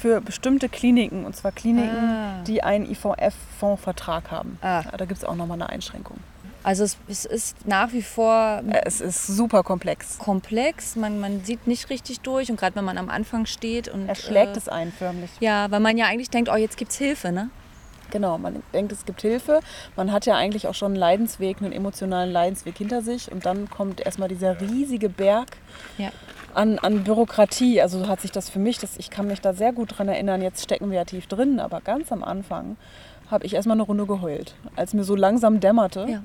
für bestimmte Kliniken, und zwar Kliniken, ah. die einen IVF-Fondsvertrag haben. Ah. Da gibt es auch nochmal eine Einschränkung. Also es, es, ist nach wie vor. Äh, es ist super komplex. Komplex, man, man sieht nicht richtig durch und gerade wenn man am Anfang steht und. Er schlägt äh, es ein förmlich. Ja, weil man ja eigentlich denkt, oh, jetzt gibt es Hilfe, ne? Genau, man denkt, es gibt Hilfe. Man hat ja eigentlich auch schon einen Leidensweg, einen emotionalen Leidensweg hinter sich. Und dann kommt erstmal dieser riesige Berg ja an, an Bürokratie. Also hat sich das für mich, das, ich kann mich da sehr gut dran erinnern, jetzt stecken wir ja tief drin, aber ganz am Anfang habe ich erstmal eine Runde geheult, als mir so langsam dämmerte. Ja.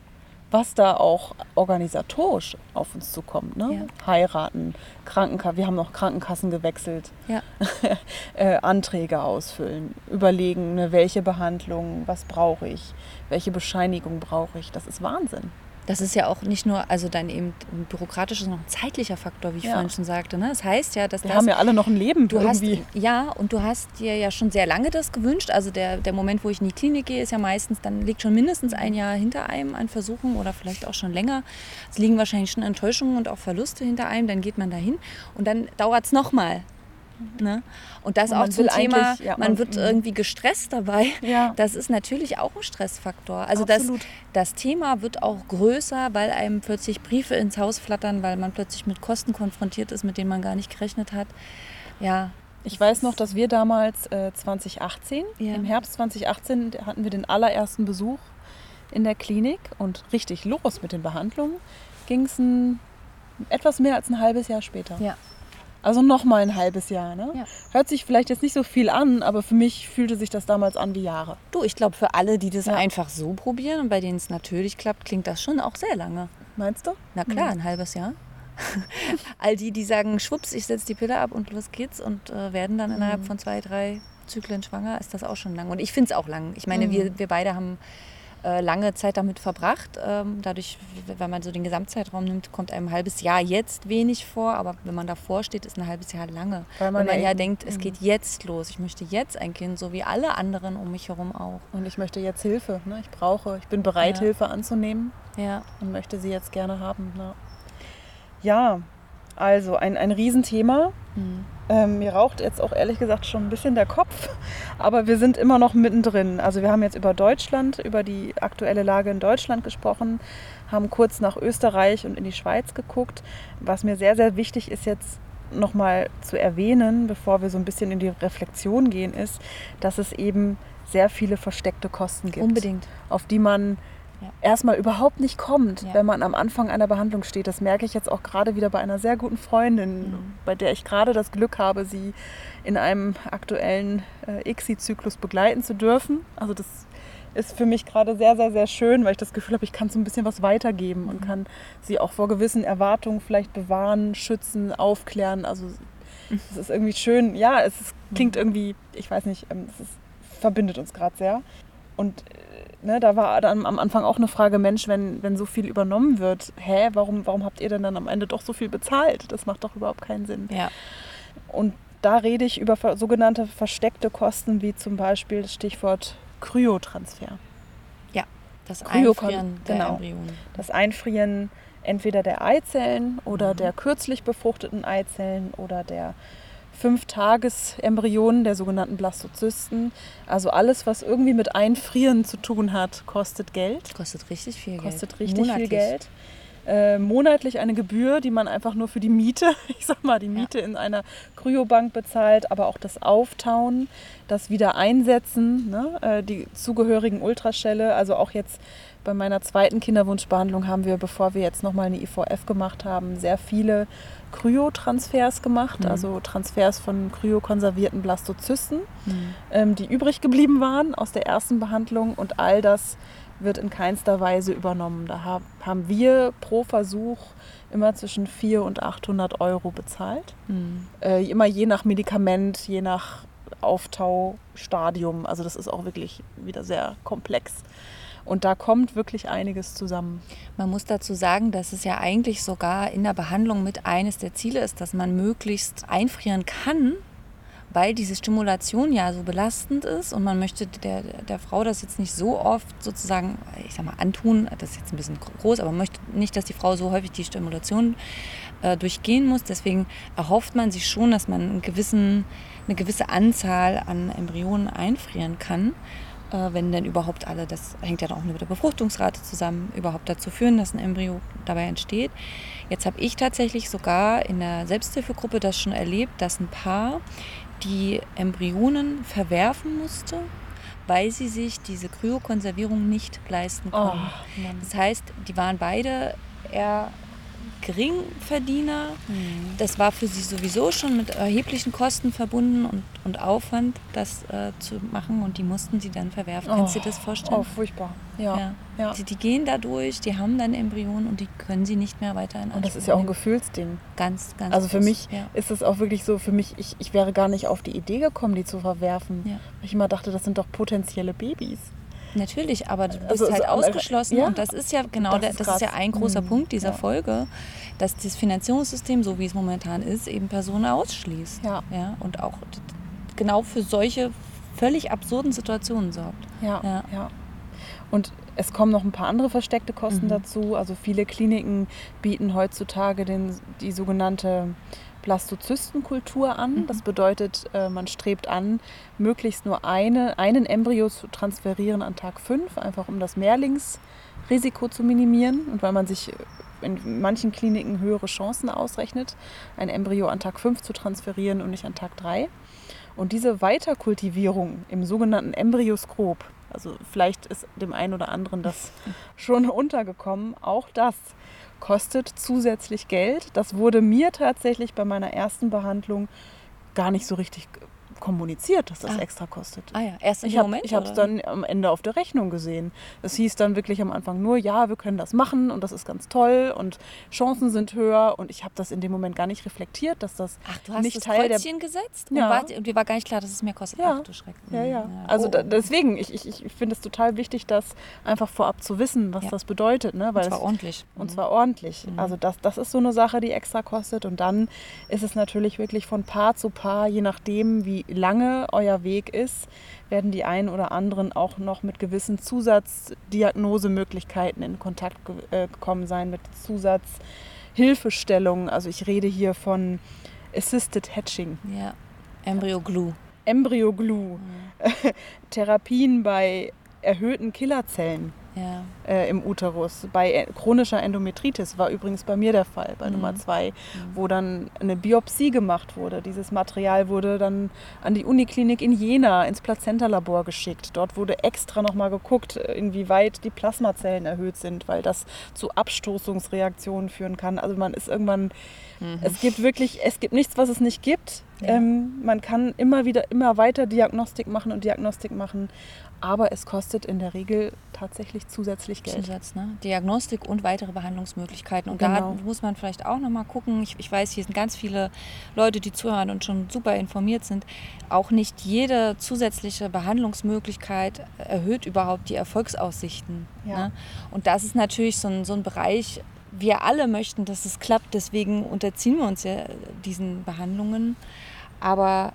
Was da auch organisatorisch auf uns zukommt. Ne? Ja. Heiraten, Krankenkassen, wir haben noch Krankenkassen gewechselt, ja. *laughs* äh, Anträge ausfüllen, überlegen, ne, welche Behandlung, was brauche ich, welche Bescheinigung brauche ich. Das ist Wahnsinn. Das ist ja auch nicht nur, also dann eben ein bürokratischer, noch ein zeitlicher Faktor, wie ich ja. vorhin schon sagte. Ne? Das heißt ja, dass Wir das, haben ja alle noch ein Leben du irgendwie. Hast, ja, und du hast dir ja schon sehr lange das gewünscht. Also der, der Moment, wo ich in die Klinik gehe, ist ja meistens, dann liegt schon mindestens ein Jahr hinter einem an Versuchen oder vielleicht auch schon länger. Es liegen wahrscheinlich schon Enttäuschungen und auch Verluste hinter einem. Dann geht man dahin und dann dauert es nochmal. Ne? Und das und auch zum Thema, ja, man, wird irgendwie gestresst dabei. Ja. Das ist natürlich auch ein Stressfaktor. Also das, das Thema wird auch größer, weil einem plötzlich Briefe ins Haus flattern, weil man plötzlich mit Kosten konfrontiert ist, mit denen man gar nicht gerechnet hat. Ja. Ich weiß noch, dass wir damals äh, 2018, ja. im Herbst 2018, hatten wir den allerersten Besuch in der Klinik und richtig los mit den Behandlungen ging es etwas mehr als ein halbes Jahr später. Ja. Also noch mal ein halbes Jahr. Ne? Ja. Hört sich vielleicht jetzt nicht so viel an, aber für mich fühlte sich das damals an wie Jahre. Du, ich glaube, für alle, die das ja. einfach so probieren und bei denen es natürlich klappt, klingt das schon auch sehr lange. Meinst du? Na klar, mhm. ein halbes Jahr. *laughs* All die, die sagen, schwupps, ich setze die Pille ab und los geht's und äh, werden dann innerhalb mhm. von zwei, drei Zyklen schwanger, ist das auch schon lang. Und ich finde es auch lang. Ich meine, mhm. wir, wir beide haben äh, lange Zeit damit verbracht. Ähm, dadurch, wenn man so den Gesamtzeitraum nimmt, kommt einem ein halbes Jahr jetzt wenig vor, aber wenn man davor steht, ist ein halbes Jahr lange. Weil man, man ja, denkt, es geht jetzt los. Ich möchte jetzt ein Kind, so wie alle anderen um mich herum auch. Und ich möchte jetzt Hilfe. Ne? Ich brauche, ich bin bereit, ja. Hilfe anzunehmen. Ja. Und möchte sie jetzt gerne haben. Ne? Ja, also ein, ein Riesenthema. Mhm. Ähm, mir raucht jetzt auch ehrlich gesagt schon ein bisschen der Kopf, aber wir sind immer noch mittendrin. Also wir haben jetzt über Deutschland, über die aktuelle Lage in Deutschland gesprochen, haben kurz nach Österreich und in die Schweiz geguckt. Was mir sehr, sehr wichtig ist jetzt nochmal zu erwähnen, bevor wir so ein bisschen in die Reflexion gehen, ist, dass es eben sehr viele versteckte Kosten gibt. Unbedingt. Auf die man ja. erstmal überhaupt nicht kommt, ja. wenn man am Anfang einer Behandlung steht. Das merke ich jetzt auch gerade wieder bei einer sehr guten Freundin, mhm. bei der ich gerade das Glück habe, sie in einem aktuellen äh, ICSI-Zyklus begleiten zu dürfen. Also das ist für mich gerade sehr, sehr, sehr schön, weil ich das Gefühl habe, ich kann so ein bisschen was weitergeben mhm. und kann sie auch vor gewissen Erwartungen vielleicht bewahren, schützen, aufklären. Also mhm. es ist irgendwie schön. Ja, es ist, klingt mhm. irgendwie, ich weiß nicht, ähm, es ist, verbindet uns gerade sehr. Und ne, da war dann am Anfang auch eine Frage, Mensch, wenn, wenn so viel übernommen wird, hä, warum, warum habt ihr denn dann am Ende doch so viel bezahlt? Das macht doch überhaupt keinen Sinn. Ja. Und da rede ich über sogenannte versteckte Kosten, wie zum Beispiel das Stichwort Kryotransfer. Das Kryokon- Einfrieren der genau. Embryonen. Das Einfrieren entweder der Eizellen oder Mhm. der kürzlich befruchteten Eizellen oder der Fünf-Tages-Embryonen, der sogenannten Blastozysten. Also alles, was irgendwie mit Einfrieren zu tun hat, kostet Geld. Kostet richtig viel Kostet Geld. richtig Monatlich. viel Geld. Äh, monatlich eine Gebühr, die man einfach nur für die Miete, *laughs* ich sag mal, die Miete in einer Kryobank bezahlt, aber auch das Auftauen, das Wiedereinsetzen, ne, äh, die zugehörigen Ultraschelle. Also auch jetzt bei meiner zweiten Kinderwunschbehandlung haben wir, bevor wir jetzt nochmal eine IVF gemacht haben, sehr viele Kryotransfers gemacht, Mhm. also Transfers von kryokonservierten Blastozysten Mhm. ähm, die übrig geblieben waren aus der ersten Behandlung und all das wird in keinster Weise übernommen. Da hab, haben wir pro Versuch immer zwischen 400 und 800 Euro bezahlt. Mhm. Äh, immer je nach Medikament, je nach Auftaustadium. Also das ist auch wirklich wieder sehr komplex. Und da kommt wirklich einiges zusammen. Man muss dazu sagen, dass es ja eigentlich sogar in der Behandlung mit eines der Ziele ist, dass man möglichst einfrieren kann, weil diese Stimulation ja so belastend ist und man möchte der, der Frau das jetzt nicht so oft sozusagen, ich sag mal, antun, das ist jetzt ein bisschen groß, aber man möchte nicht, dass die Frau so häufig die Stimulation äh, durchgehen muss. Deswegen erhofft man sich schon, dass man einen gewissen, eine gewisse Anzahl an Embryonen einfrieren kann äh, wenn denn überhaupt alle, das hängt ja dann auch nur mit der Befruchtungsrate zusammen, überhaupt dazu führen, dass ein Embryo dabei entsteht. Jetzt habe ich tatsächlich sogar in der Selbsthilfegruppe das schon erlebt, dass ein Paar die Embryonen verwerfen musste, weil sie sich diese Kryokonservierung nicht leisten Oh, konnten. Das heißt, die waren beide eher Geringverdiener. Das war für sie sowieso schon mit erheblichen Kosten verbunden und, und Aufwand, das äh, zu machen. Und die mussten sie dann verwerfen. Kannst du dir das vorstellen? Oh, furchtbar. Ja. Ja. ja. Die, die gehen da durch, die haben dann Embryonen und die können sie nicht mehr weiter in Und das ist ja auch ein. Gefühlsding. ganz, ganz Also für mich Ja. ist es auch wirklich so, für mich, ich, ich wäre gar nicht auf die Idee gekommen, die zu verwerfen. Weil ich immer dachte, das sind doch potenzielle Babys. Natürlich, aber du bist Also- halt also, ausgeschlossen ja. und das ist ja genau, Das ist das ist ja ein großer Mhm. Punkt dieser Ja. Folge, dass das Finanzierungssystem, so wie es momentan ist, eben Personen ausschließt. Ja. Ja, und auch genau für solche völlig absurden Situationen sorgt. Ja, Ja. ja. Und es kommen noch ein paar andere versteckte Kosten Mhm. dazu. Also viele Kliniken bieten heutzutage den, die sogenannte Blastozystenkultur an. Mhm. Das bedeutet, äh, man strebt an, möglichst nur eine, einen Embryo zu transferieren an Tag 5, einfach um das Mehrlingsrisiko zu minimieren und weil man sich in manchen Kliniken höhere Chancen ausrechnet, ein Embryo an Tag 5 zu transferieren und nicht an Tag 3. Und diese Weiterkultivierung im sogenannten Embryoskop, also vielleicht ist dem einen oder anderen das *laughs* schon untergekommen, auch das kostet zusätzlich Geld. Das wurde mir tatsächlich bei meiner ersten Behandlung gar nicht so richtig kommuniziert, dass das Ah. extra kostet. Ah ja, erst im Ich habe Moment. es oder? dann am Ende auf der Rechnung gesehen. Es hieß dann wirklich am Anfang nur, ja, wir können das machen und das ist ganz toll und Chancen sind höher und ich habe das in dem Moment gar nicht reflektiert, dass das Ach, du hast nicht das Teil der Kreuzchen gesetzt? Ja. Und, war, und dir war gar nicht klar, dass es mehr kostet? Ja. Ach du Schreck. Ja, ja. Mhm, Also Oh. da, deswegen, ich, ich, ich finde es total wichtig, das einfach vorab zu wissen, was Ja. das bedeutet. Ne? Weil und zwar es, ordentlich. und zwar ordentlich. Mhm. Also das, das ist so eine Sache, die extra kostet. Und dann ist es natürlich wirklich von Paar zu Paar, je nachdem, wie lange euer Weg ist, werden die einen oder anderen auch noch mit gewissen Zusatzdiagnosemöglichkeiten in Kontakt äh, gekommen sein, mit Zusatzhilfestellungen. Also ich rede hier von Assisted Hatching, Ja. Embryo Glue. Embryo Glue, *laughs* Therapien bei erhöhten Killerzellen Ja. äh, im Uterus. Bei äh, chronischer Endometritis war übrigens bei mir der Fall, bei Mhm. Nummer zwei, wo dann eine Biopsie gemacht wurde. Dieses Material wurde dann an die Uniklinik in Jena ins Plazenta-Labor geschickt. Dort wurde extra nochmal geguckt, äh, inwieweit die Plasmazellen erhöht sind, weil das zu Abstoßungsreaktionen führen kann. Also man ist irgendwann, es gibt wirklich, es gibt nichts, was es nicht gibt. Ja. Ähm, man kann immer wieder, immer weiter Diagnostik machen und Diagnostik machen, aber es kostet in der Regel tatsächlich zusätzlich Geld. Zusatz, ne? Diagnostik und weitere Behandlungsmöglichkeiten. Und Genau. da muss man vielleicht auch nochmal gucken. Ich, ich weiß, hier sind ganz viele Leute, die zuhören und schon super informiert sind. Auch nicht jede zusätzliche Behandlungsmöglichkeit erhöht überhaupt die Erfolgsaussichten. Ja. Ne? Und das ist natürlich so ein, so ein Bereich, wir alle möchten, dass es klappt. Deswegen unterziehen wir uns ja diesen Behandlungen. Aber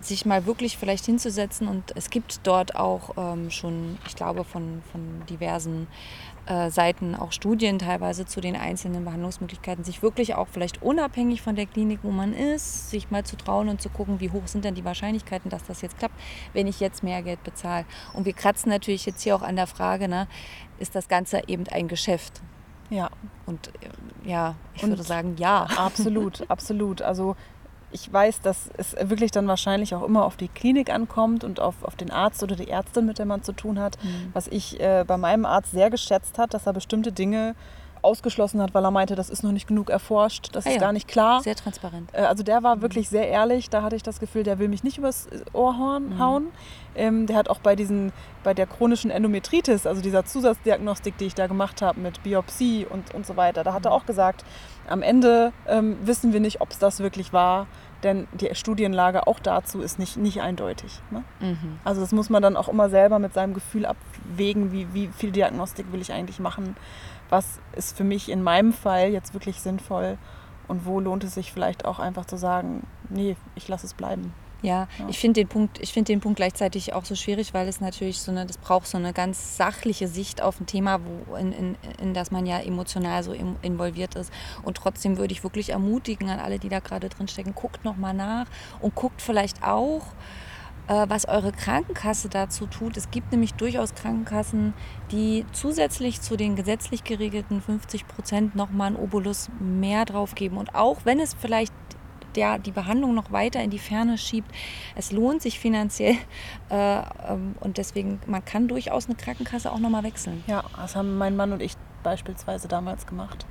sich mal wirklich vielleicht hinzusetzen und es gibt dort auch ähm, schon, ich glaube, von, von diversen äh, Seiten auch Studien teilweise zu den einzelnen Behandlungsmöglichkeiten, sich wirklich auch vielleicht unabhängig von der Klinik, wo man ist, sich mal zu trauen und zu gucken, wie hoch sind denn die Wahrscheinlichkeiten, dass das jetzt klappt, wenn ich jetzt mehr Geld bezahle. Und wir kratzen natürlich jetzt hier auch an der Frage, ne, ist das Ganze eben ein Geschäft? Ja. Und äh, ja, ich Und würde sagen, ja. Absolut, *laughs* absolut. Also ich weiß, dass es wirklich dann wahrscheinlich auch immer auf die Klinik ankommt und auf, auf den Arzt oder die Ärztin, mit der man zu tun hat. Mhm. Was ich äh, bei meinem Arzt sehr geschätzt hat, dass er bestimmte Dinge ausgeschlossen hat, weil er meinte, das ist noch nicht genug erforscht, das Ah ist ja. gar nicht klar. Sehr transparent. Äh, Also der war wirklich sehr ehrlich. Da hatte ich das Gefühl, der will mich nicht übers Ohr horn- hauen. Ähm, der hat auch bei diesen, bei der chronischen Endometritis, also dieser Zusatzdiagnostik, die ich da gemacht habe mit Biopsie und, und so weiter, da hat er auch gesagt, am Ende ähm, wissen wir nicht, ob es das wirklich war, denn die Studienlage auch dazu ist nicht, nicht eindeutig. Ne? Mhm. Also das muss man dann auch immer selber mit seinem Gefühl abwägen, wie, wie viel Diagnostik will ich eigentlich machen, was ist für mich in meinem Fall jetzt wirklich sinnvoll und wo lohnt es sich vielleicht auch einfach zu sagen, nee, ich lasse es bleiben. Ja, Ja. ich finde den Punkt, ich finde den Punkt gleichzeitig auch so schwierig, weil es natürlich so eine, das braucht so eine ganz sachliche Sicht auf ein Thema, wo in, in, in das man ja emotional so involviert ist. Und trotzdem würde ich wirklich ermutigen an alle, die da gerade drin stecken, guckt noch mal nach und guckt vielleicht auch, äh, was eure Krankenkasse dazu tut. Es gibt nämlich durchaus Krankenkassen, die zusätzlich zu den gesetzlich geregelten 50 Prozent nochmal einen Obolus mehr drauf geben. Und auch wenn es vielleicht der die Behandlung noch weiter in die Ferne schiebt, es lohnt sich finanziell *laughs* äh, ähm, und deswegen, man kann durchaus eine Krankenkasse auch nochmal wechseln. Ja, das haben mein Mann und ich beispielsweise damals gemacht.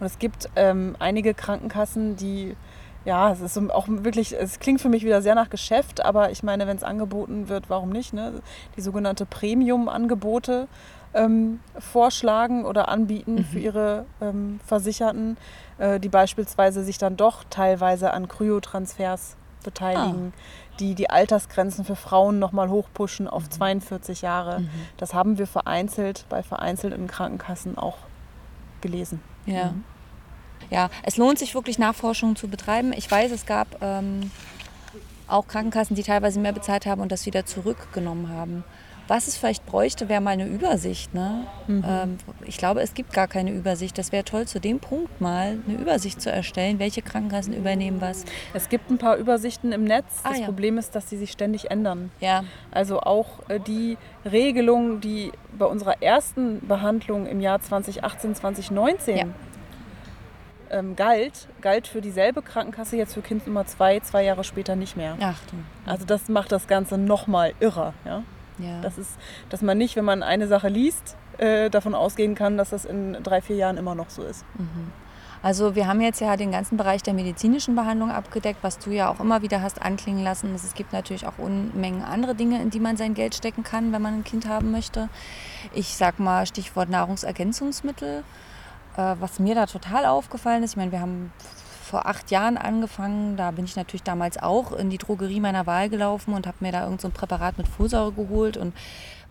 Und es gibt ähm, einige Krankenkassen, die, ja, es ist auch wirklich, es klingt für mich wieder sehr nach Geschäft, aber ich meine, wenn es angeboten wird, warum nicht? Ne? Die sogenannte Premium-Angebote ähm, vorschlagen oder anbieten für ihre ähm, Versicherten, äh, die beispielsweise sich dann doch teilweise an Kryotransfers beteiligen, die die Altersgrenzen für Frauen nochmal hochpushen auf 42 Jahre. Das haben wir vereinzelt bei vereinzelten Krankenkassen auch gelesen. Ja. Ja, es lohnt sich wirklich Nachforschungen zu betreiben. Ich weiß, es gab ähm, auch Krankenkassen, die teilweise mehr bezahlt haben und das wieder zurückgenommen haben. Was es vielleicht bräuchte, wäre mal eine Übersicht. Ne? Ähm, ich glaube, es gibt gar keine Übersicht. Das wäre toll, zu dem Punkt mal eine Übersicht zu erstellen, welche Krankenkassen übernehmen was. Es gibt ein paar Übersichten im Netz. Ah, das ja. Problem ist, dass sie sich ständig ändern. Ja, Also auch äh, die Regelung, die bei unserer ersten Behandlung im Jahr 2018, 2019 Ja. ähm, galt, galt für dieselbe Krankenkasse jetzt für Kind Nummer zwei, zwei Jahre später nicht mehr. ach du. Also das macht das Ganze nochmal irrer. Ja? Ja. Das ist, dass man nicht, wenn man eine Sache liest, äh, davon ausgehen kann, dass das in drei, vier Jahren immer noch so ist. Also wir haben jetzt ja den ganzen Bereich der medizinischen Behandlung abgedeckt, was du ja auch immer wieder hast anklingen lassen. Es gibt natürlich auch Unmengen andere Dinge, in die man sein Geld stecken kann, wenn man ein Kind haben möchte. Ich sag mal Stichwort Nahrungsergänzungsmittel, äh, was mir da total aufgefallen ist. Ich meine, wir haben vor acht Jahren angefangen. Da bin ich natürlich damals auch in die Drogerie meiner Wahl gelaufen und habe mir da irgend so ein Präparat mit Folsäure geholt und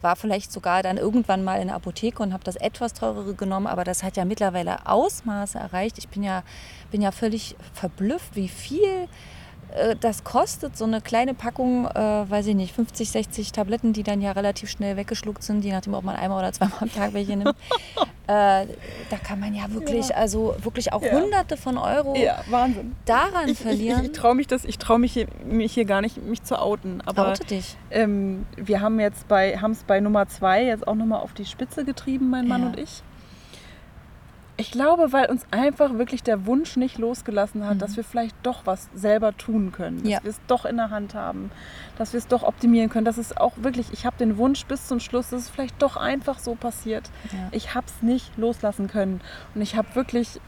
war vielleicht sogar dann irgendwann mal in der Apotheke und habe das etwas teurere genommen, aber das hat ja mittlerweile Ausmaße erreicht. Ich bin ja, bin ja völlig verblüfft, wie viel äh, das kostet, so eine kleine Packung, äh, weiß ich nicht, 50, 60 Tabletten, die dann ja relativ schnell weggeschluckt sind, je nachdem, ob man einmal oder zweimal am Tag welche nimmt. *laughs* äh, da kann man ja wirklich, also wirklich auch Ja. Hunderte von Euro Wahnsinn. daran Ich, ich, verlieren. ich, ich traue mich das, ich traue mich hier, mich hier gar nicht, mich zu outen. Aber Oute dich. ähm, wir haben jetzt bei, haben es bei Nummer zwei jetzt auch nochmal auf die Spitze getrieben, mein Mann Ja. und ich. Ich glaube, weil uns einfach wirklich der Wunsch nicht losgelassen hat, dass wir vielleicht doch was selber tun können, dass Mhm. Ja. wir es doch in der Hand haben, dass wir es doch optimieren können, dass es auch wirklich, ich habe den Wunsch bis zum Schluss, dass es vielleicht doch einfach so passiert. Ja. Ich habe es nicht loslassen können und ich habe wirklich,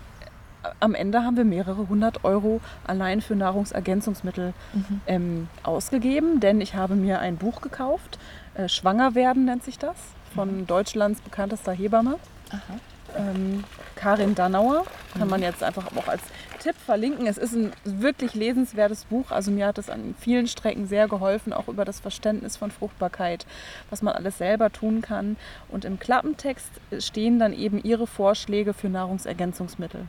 am Ende haben wir mehrere hundert Euro allein für Nahrungsergänzungsmittel Mhm. ähm, ausgegeben, denn ich habe mir ein Buch gekauft, äh, Schwanger werden nennt sich das, von Deutschlands bekanntester Hebamme. Mhm. Aha. Ähm, Karin Danauer kann man jetzt einfach auch als Tipp verlinken. Es ist ein wirklich lesenswertes Buch. Also mir hat es an vielen Strecken sehr geholfen, auch über das Verständnis von Fruchtbarkeit, was man alles selber tun kann. Und im Klappentext stehen dann eben ihre Vorschläge für Nahrungsergänzungsmittel.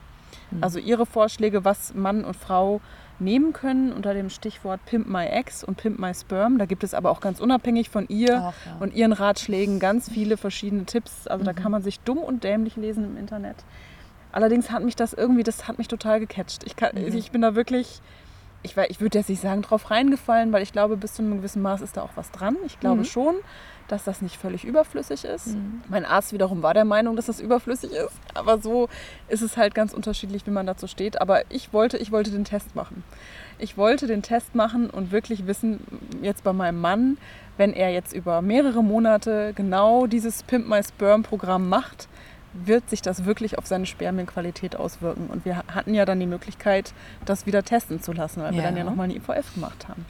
Also ihre Vorschläge, was Mann und Frau nehmen können unter dem Stichwort Pimp My Ex und Pimp My Sperm. Da gibt es aber auch ganz unabhängig von ihr Ach, ja. und ihren Ratschlägen ganz viele verschiedene Tipps. Also da Mhm. kann man sich dumm und dämlich lesen im Internet. Allerdings hat mich das irgendwie, das hat mich total gecatcht. Ich, kann, Mhm. ich bin da wirklich, ich, ich würde jetzt nicht sagen, drauf reingefallen, weil ich glaube, bis zu einem gewissen Maß ist da auch was dran. Ich glaube Mhm. schon, dass das nicht völlig überflüssig ist. Mhm. Mein Arzt wiederum war der Meinung, dass das überflüssig ist. Aber so ist es halt ganz unterschiedlich, wie man dazu steht. Aber ich wollte, ich wollte den Test machen. Ich wollte den Test machen und wirklich wissen, jetzt bei meinem Mann, wenn er jetzt über mehrere Monate genau dieses Pimp My Sperm Programm macht, wird sich das wirklich auf seine Spermienqualität auswirken. Und wir hatten ja dann die Möglichkeit, das wieder testen zu lassen, weil wir Ja. dann ja nochmal eine IVF gemacht haben.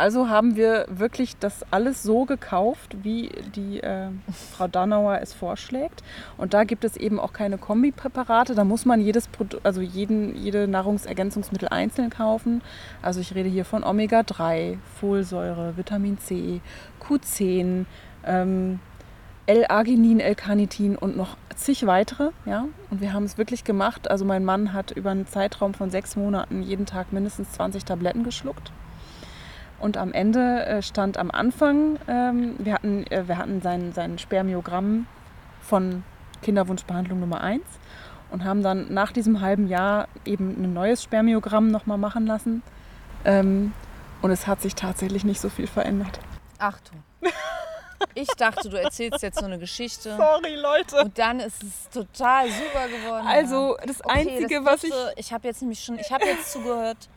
Also haben wir wirklich das alles so gekauft, wie die äh, Frau Danauer es vorschlägt. Und da gibt es eben auch keine Kombipräparate. Da muss man jedes Produ also jeden, jede Nahrungsergänzungsmittel einzeln kaufen. Also ich rede hier von Omega-3, Folsäure, Vitamin C, Q10, ähm, L-Arginin, L-Carnitin und noch zig weitere. Ja? Und wir haben es wirklich gemacht. Also mein Mann hat über einen Zeitraum von sechs Monaten jeden Tag mindestens 20 Tabletten geschluckt. Und am Ende äh, stand am Anfang, ähm, wir hatten, äh, wir hatten sein, sein Spermiogramm von Kinderwunschbehandlung Nummer 1 und haben dann nach diesem halben Jahr eben ein neues Spermiogramm nochmal machen lassen. Ähm, und es hat sich tatsächlich nicht so viel verändert. Achtung. Ich dachte, du erzählst jetzt so eine Geschichte. Sorry, Leute. Und dann ist es total super geworden. Also das Okay, Einzige, das was ich... Ich habe jetzt nämlich schon, ich habe jetzt zugehört,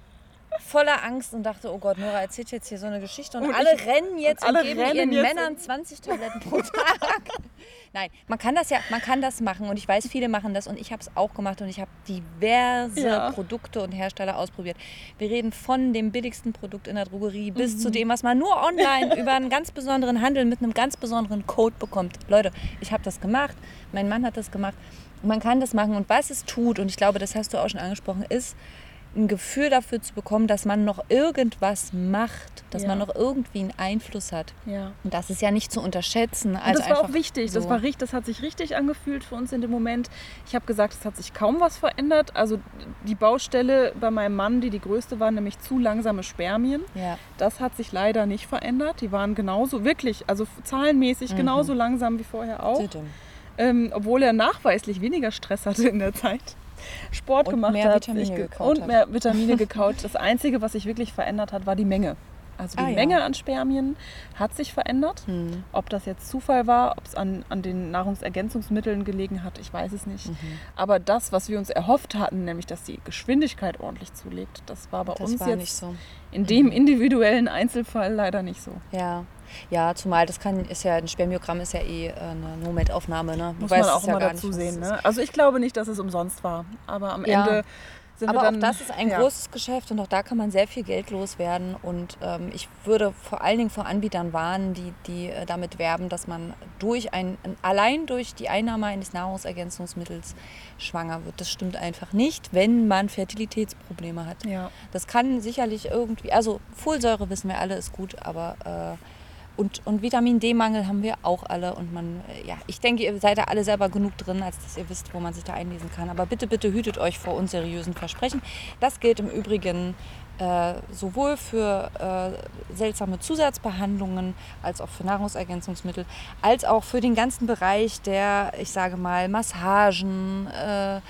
voller Angst und dachte, oh Gott, Nora erzählt jetzt hier so eine Geschichte und, Und alle ich- rennen jetzt und und, alle geben rennen ihren Männern 20 Tabletten pro Tag. *laughs* Nein, man kann das ja, man kann das machen und ich weiß, viele machen das und ich habe es auch gemacht und ich habe diverse Ja. Produkte und Hersteller ausprobiert. Wir reden von dem billigsten Produkt in der Drogerie bis Mhm. zu dem, was man nur online *laughs* über einen ganz besonderen Handel mit einem ganz besonderen Code bekommt. Leute, ich habe das gemacht, mein Mann hat das gemacht. Man kann das machen und was es tut, und ich glaube, das hast du auch schon angesprochen, ist ein Gefühl dafür zu bekommen, dass man noch irgendwas macht, dass Ja. man noch irgendwie einen Einfluss hat. Ja. Und das ist ja nicht zu unterschätzen. Also das war einfach auch wichtig. Das, so. war richtig, das hat sich richtig angefühlt für uns in dem Moment. Ich habe gesagt, es hat sich kaum was verändert. Also die Baustelle bei meinem Mann, die die größte war, nämlich zu langsame Spermien. Ja. Das hat sich leider nicht verändert. Die waren genauso, wirklich, also zahlenmäßig Mhm. genauso langsam wie vorher auch. Ähm, obwohl er nachweislich weniger Stress hatte in der Zeit. Sport Und gemacht gekaut Und mehr Vitamine gekaut. Das Einzige, was sich wirklich verändert hat, war die Menge. Also die Ah, ja. Menge an Spermien hat sich verändert. Hm. Ob das jetzt Zufall war, ob es an, an den Nahrungsergänzungsmitteln gelegen hat, ich weiß es nicht. Mhm. Aber das, was wir uns erhofft hatten, nämlich dass die Geschwindigkeit ordentlich zulegt, das war bei Das uns war jetzt so. in dem individuellen Einzelfall leider nicht so. Ja. Ja, zumal das kann, ist ja, ein Spermiogramm ist ja eh äh, eine No-Med-Aufnahme, ne? Muss man auch ja immer gar dazu sehen. Ne? Also ich glaube nicht, dass es umsonst war. Aber am Ja. Ende sind Aber wir dann... auch das ist ein ja. großes Geschäft und auch da kann man sehr viel Geld loswerden. Und ähm, ich würde vor allen Dingen vor Anbietern warnen, die, die äh, damit werben, dass man durch ein, allein durch die Einnahme eines Nahrungsergänzungsmittels schwanger wird. Das stimmt einfach nicht, wenn man Fertilitätsprobleme hat. Ja. Das kann sicherlich irgendwie, also Folsäure wissen wir alle ist gut, aber äh, und, und Vitamin D-Mangel haben wir auch alle. Und man, äh, ja, ich denke, ihr seid da alle selber genug drin, als dass ihr wisst, wo man sich da einlesen kann. Aber bitte, bitte hütet euch vor unseriösen Versprechen. Das gilt im Übrigen äh, sowohl für äh, seltsame Zusatzbehandlungen als auch für Nahrungsergänzungsmittel, als auch für den ganzen Bereich der, ich sage mal, Massagen, äh,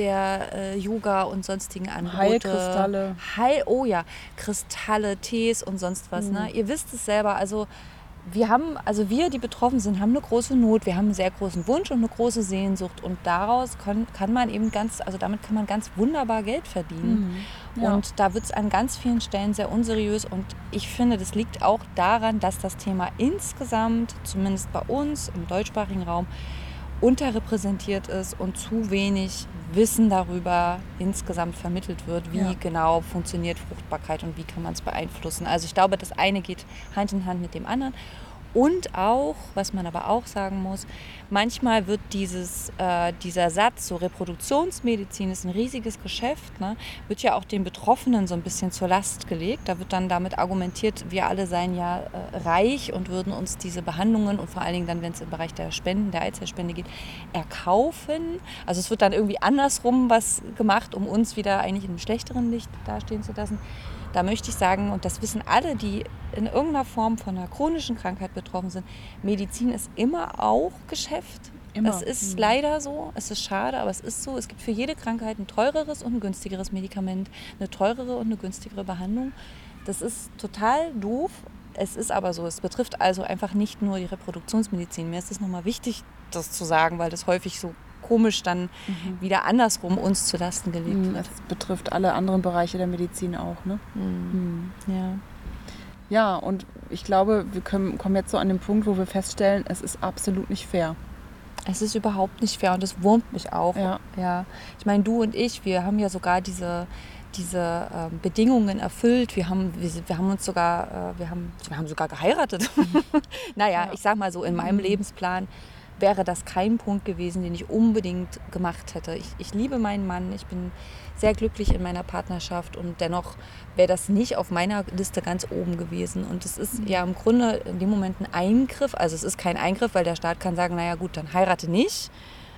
der äh, Yoga und sonstigen Angebote. Heilkristalle. Heil, oh ja, Kristalle, Tees und sonst was. Ne? Ihr wisst es selber, also wir haben, also wir, die betroffen sind, haben eine große Not, wir haben einen sehr großen Wunsch und eine große Sehnsucht und daraus kann, kann man eben ganz, also damit kann man ganz wunderbar Geld verdienen. Mhm. Ja. Und da wird es an ganz vielen Stellen sehr unseriös und ich finde, das liegt auch daran, dass das Thema insgesamt, zumindest bei uns im deutschsprachigen Raum, unterrepräsentiert ist und zu wenig Wissen darüber insgesamt vermittelt wird, wie Ja. genau funktioniert Fruchtbarkeit und wie kann man es beeinflussen. Also ich glaube, das eine geht Hand in Hand mit dem anderen. Und auch, was man aber auch sagen muss, manchmal wird dieses, äh, dieser Satz, so Reproduktionsmedizin ist ein riesiges Geschäft, ne, wird ja auch den Betroffenen so ein bisschen zur Last gelegt. Da wird dann damit argumentiert, wir alle seien ja äh, reich und würden uns diese Behandlungen und vor allen Dingen dann, wenn es im Bereich der Spenden, der Eizellspende geht, erkaufen. Also es wird dann irgendwie andersrum was gemacht, um uns wieder eigentlich in einem schlechteren Licht dastehen zu lassen. Da möchte ich sagen, und das wissen alle, die in irgendeiner Form von einer chronischen Krankheit betroffen sind, Medizin ist immer auch Geschäft. Immer. Das ist Mhm. leider so. Es ist schade, aber es ist so. Es gibt für jede Krankheit ein teureres und ein günstigeres Medikament, eine teurere und eine günstigere Behandlung. Das ist total doof. Es ist aber so. Es betrifft also einfach nicht nur die Reproduktionsmedizin. Mir ist es nochmal wichtig, das zu sagen, weil das häufig so komisch dann wieder andersrum uns zu Lasten gelegt Mhm, wird. Es betrifft alle anderen Bereiche der Medizin auch. Ne? Mhm. Ja. Ja, und ich glaube, wir können, kommen jetzt so an den Punkt, wo wir feststellen, es ist absolut nicht fair. Es ist überhaupt nicht fair und es wurmt mich auch. Ja. ja. Ich meine, du und ich, wir haben ja sogar diese, diese ähm, Bedingungen erfüllt. Wir haben, wir, wir haben uns sogar, äh, wir, haben, wir haben sogar geheiratet. *laughs* naja, Ja. ich sag mal so, in meinem Lebensplan wäre das kein Punkt gewesen, den ich unbedingt gemacht hätte. Ich, ich liebe meinen Mann, ich bin sehr glücklich in meiner Partnerschaft und dennoch wäre das nicht auf meiner Liste ganz oben gewesen. Und es ist ja im Grunde in dem Moment ein Eingriff. Also es ist kein Eingriff, weil der Staat kann sagen, naja gut, dann heirate nicht.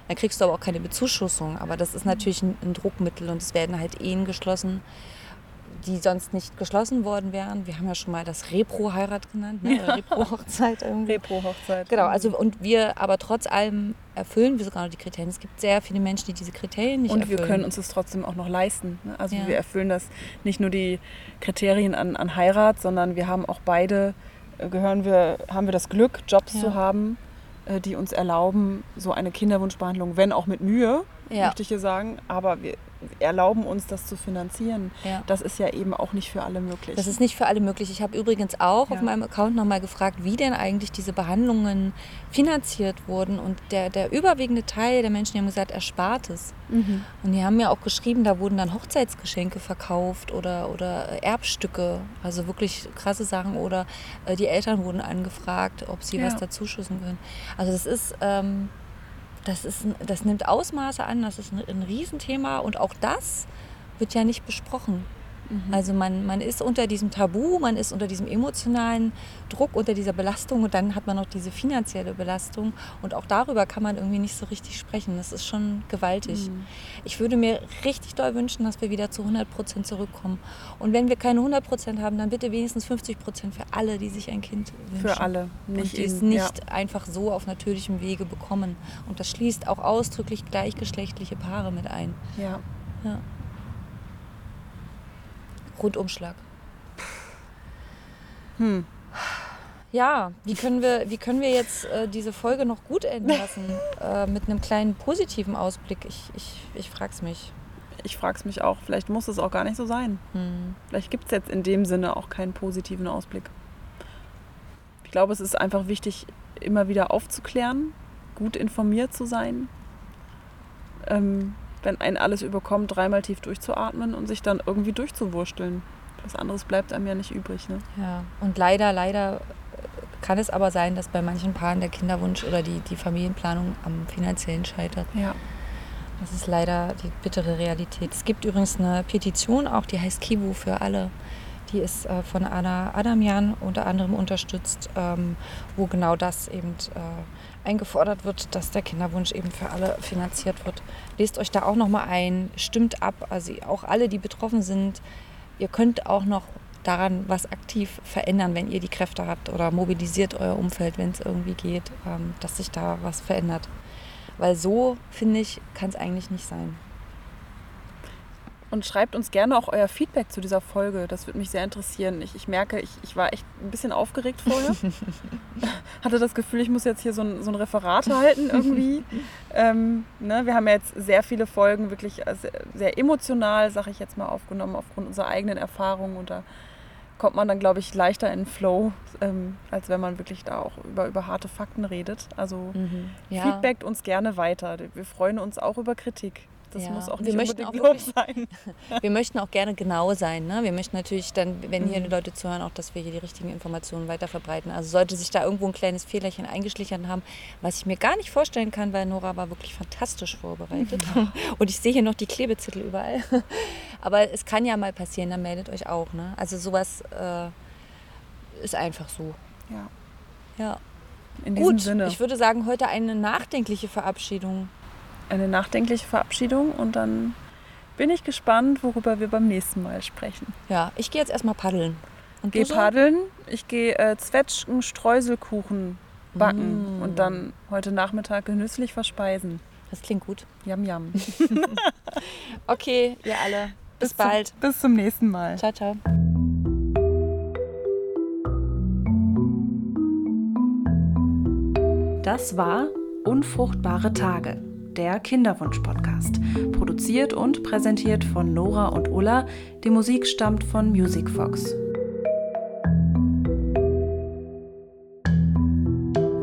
Dann kriegst du aber auch keine Bezuschussung. Aber das ist natürlich ein, ein Druckmittel und es werden halt Ehen geschlossen, die sonst nicht geschlossen worden wären. Wir haben ja schon mal das Repro-Heirat genannt, ne? oder Repro-Hochzeit irgendwie. Repro-Hochzeit. Genau, also und wir aber trotz allem erfüllen wir sogar noch die Kriterien. Es gibt sehr viele Menschen, die diese Kriterien nicht Und erfüllen. wir können uns das trotzdem auch noch leisten. Ne? Also Ja. wir erfüllen das nicht nur die Kriterien an, an Heirat, sondern wir haben auch beide, äh, gehören wir, haben wir das Glück, Jobs Ja. zu haben, äh, die uns erlauben, so eine Kinderwunschbehandlung, wenn auch mit Mühe, Ja. möchte ich hier sagen, aber wir erlauben uns das zu finanzieren. Ja. Das ist ja eben auch nicht für alle möglich. Das ist nicht für alle möglich. Ich habe übrigens auch Ja. auf meinem Account nochmal gefragt, wie denn eigentlich diese Behandlungen finanziert wurden. Und der, der überwiegende Teil der Menschen die haben gesagt, Erspartes. Mhm. Und die haben mir auch geschrieben, da wurden dann Hochzeitsgeschenke verkauft oder, oder Erbstücke. Also wirklich krasse Sachen. Oder äh, die Eltern wurden angefragt, ob sie Ja. was dazuschussen können. Also das ist... Ähm, das, ist, das nimmt Ausmaße an, das ist ein, ein Riesenthema und auch das wird ja nicht besprochen. Also man, man ist unter diesem Tabu, man ist unter diesem emotionalen Druck, unter dieser Belastung und dann hat man noch diese finanzielle Belastung und auch darüber kann man irgendwie nicht so richtig sprechen. Das ist schon gewaltig. Ich würde mir richtig doll wünschen, dass wir wieder zu 100 Prozent zurückkommen. Und wenn wir keine 100 Prozent haben, dann bitte wenigstens 50 Prozent für alle, die sich ein Kind wünschen. für alle. Nicht und die es nicht einfach so auf natürlichem Wege bekommen. Und das schließt auch ausdrücklich gleichgeschlechtliche Paare mit ein. Ja. ja. Rundumschlag. Hm. Ja, wie können wir, wie können wir jetzt äh, diese Folge noch gut enden lassen? *laughs* äh, mit einem kleinen positiven Ausblick. Ich, ich, ich frage es mich. Ich frage es mich auch, vielleicht muss es auch gar nicht so sein. Hm. Vielleicht gibt es jetzt in dem Sinne auch keinen positiven Ausblick. Ich glaube, es ist einfach wichtig, immer wieder aufzuklären, gut informiert zu sein. Ähm, wenn einen alles überkommt, dreimal tief durchzuatmen und sich dann irgendwie durchzuwursteln. Was anderes bleibt einem ja nicht übrig. Ne? Ja, und leider, leider kann es aber sein, dass bei manchen Paaren der Kinderwunsch oder die, die Familienplanung am finanziellen scheitert. Ja. Das ist leider die bittere Realität. Es gibt übrigens eine Petition auch, die heißt Kibu für alle. Die ist äh, von Anna Adamian unter anderem unterstützt, ähm, wo genau das eben äh, eingefordert wird, dass der Kinderwunsch eben für alle finanziert wird. Lest euch da auch nochmal ein, stimmt ab, also auch alle, die betroffen sind. Ihr könnt auch noch daran was aktiv verändern, wenn ihr die Kräfte habt oder mobilisiert euer Umfeld, wenn es irgendwie geht, ähm, dass sich da was verändert. Weil so, finde ich, kann es eigentlich nicht sein. Und schreibt uns gerne auch euer Feedback zu dieser Folge. Das würde mich sehr interessieren. Ich, ich merke, ich, ich war echt ein bisschen aufgeregt vorher. *laughs* Hatte das Gefühl, ich muss jetzt hier so ein, so ein Referat halten irgendwie. *laughs* ähm, ne, wir haben ja jetzt sehr viele Folgen wirklich äh, sehr, sehr emotional, sage ich jetzt mal, aufgenommen aufgrund unserer eigenen Erfahrungen. Und da kommt man dann, glaube ich, leichter in den Flow, ähm, als wenn man wirklich da auch über, über harte Fakten redet. Also Ja. feedbackt uns gerne weiter. Wir freuen uns auch über Kritik. Das Ja. muss auch Wir nicht möchten unbedingt auch wirklich- *laughs* sein. *laughs* Wir möchten auch gerne genau sein. Ne? Wir möchten natürlich dann, wenn hier Mhm. Leute zuhören, auch, dass wir hier die richtigen Informationen weiter verbreiten. Also sollte sich da irgendwo ein kleines Fehlerchen eingeschlichen haben, was ich mir gar nicht vorstellen kann, weil Nora war wirklich fantastisch vorbereitet. *laughs* Und ich sehe hier noch die Klebezettel überall. Aber es kann ja mal passieren, dann meldet euch auch. Ne? Also sowas äh, ist einfach so. Ja. Ja. In Gut, Sinne. ich würde sagen, heute eine nachdenkliche Verabschiedung. Eine nachdenkliche Verabschiedung und dann bin ich gespannt, worüber wir beim nächsten Mal sprechen. Ja, ich gehe jetzt erstmal paddeln. Und Geh du so? paddeln, ich gehe äh, Zwetschgen, Streuselkuchen backen Mm. und dann heute Nachmittag genüsslich verspeisen. Das klingt gut. Yam yam. *laughs* Okay, ihr alle. Bis, zum- bald. Bis zum nächsten Mal. Ciao, ciao. Das war Unfruchtbare Tage, der Kinderwunsch-Podcast. Produziert und präsentiert von Nora und Ulla. Die Musik stammt von Music Fox.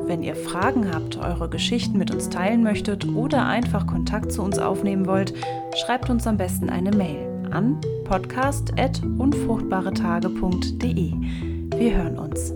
Wenn ihr Fragen habt, eure Geschichten mit uns teilen möchtet oder einfach Kontakt zu uns aufnehmen wollt, schreibt uns am besten eine Mail an podcast.unfruchtbaretage.de. Wir hören uns.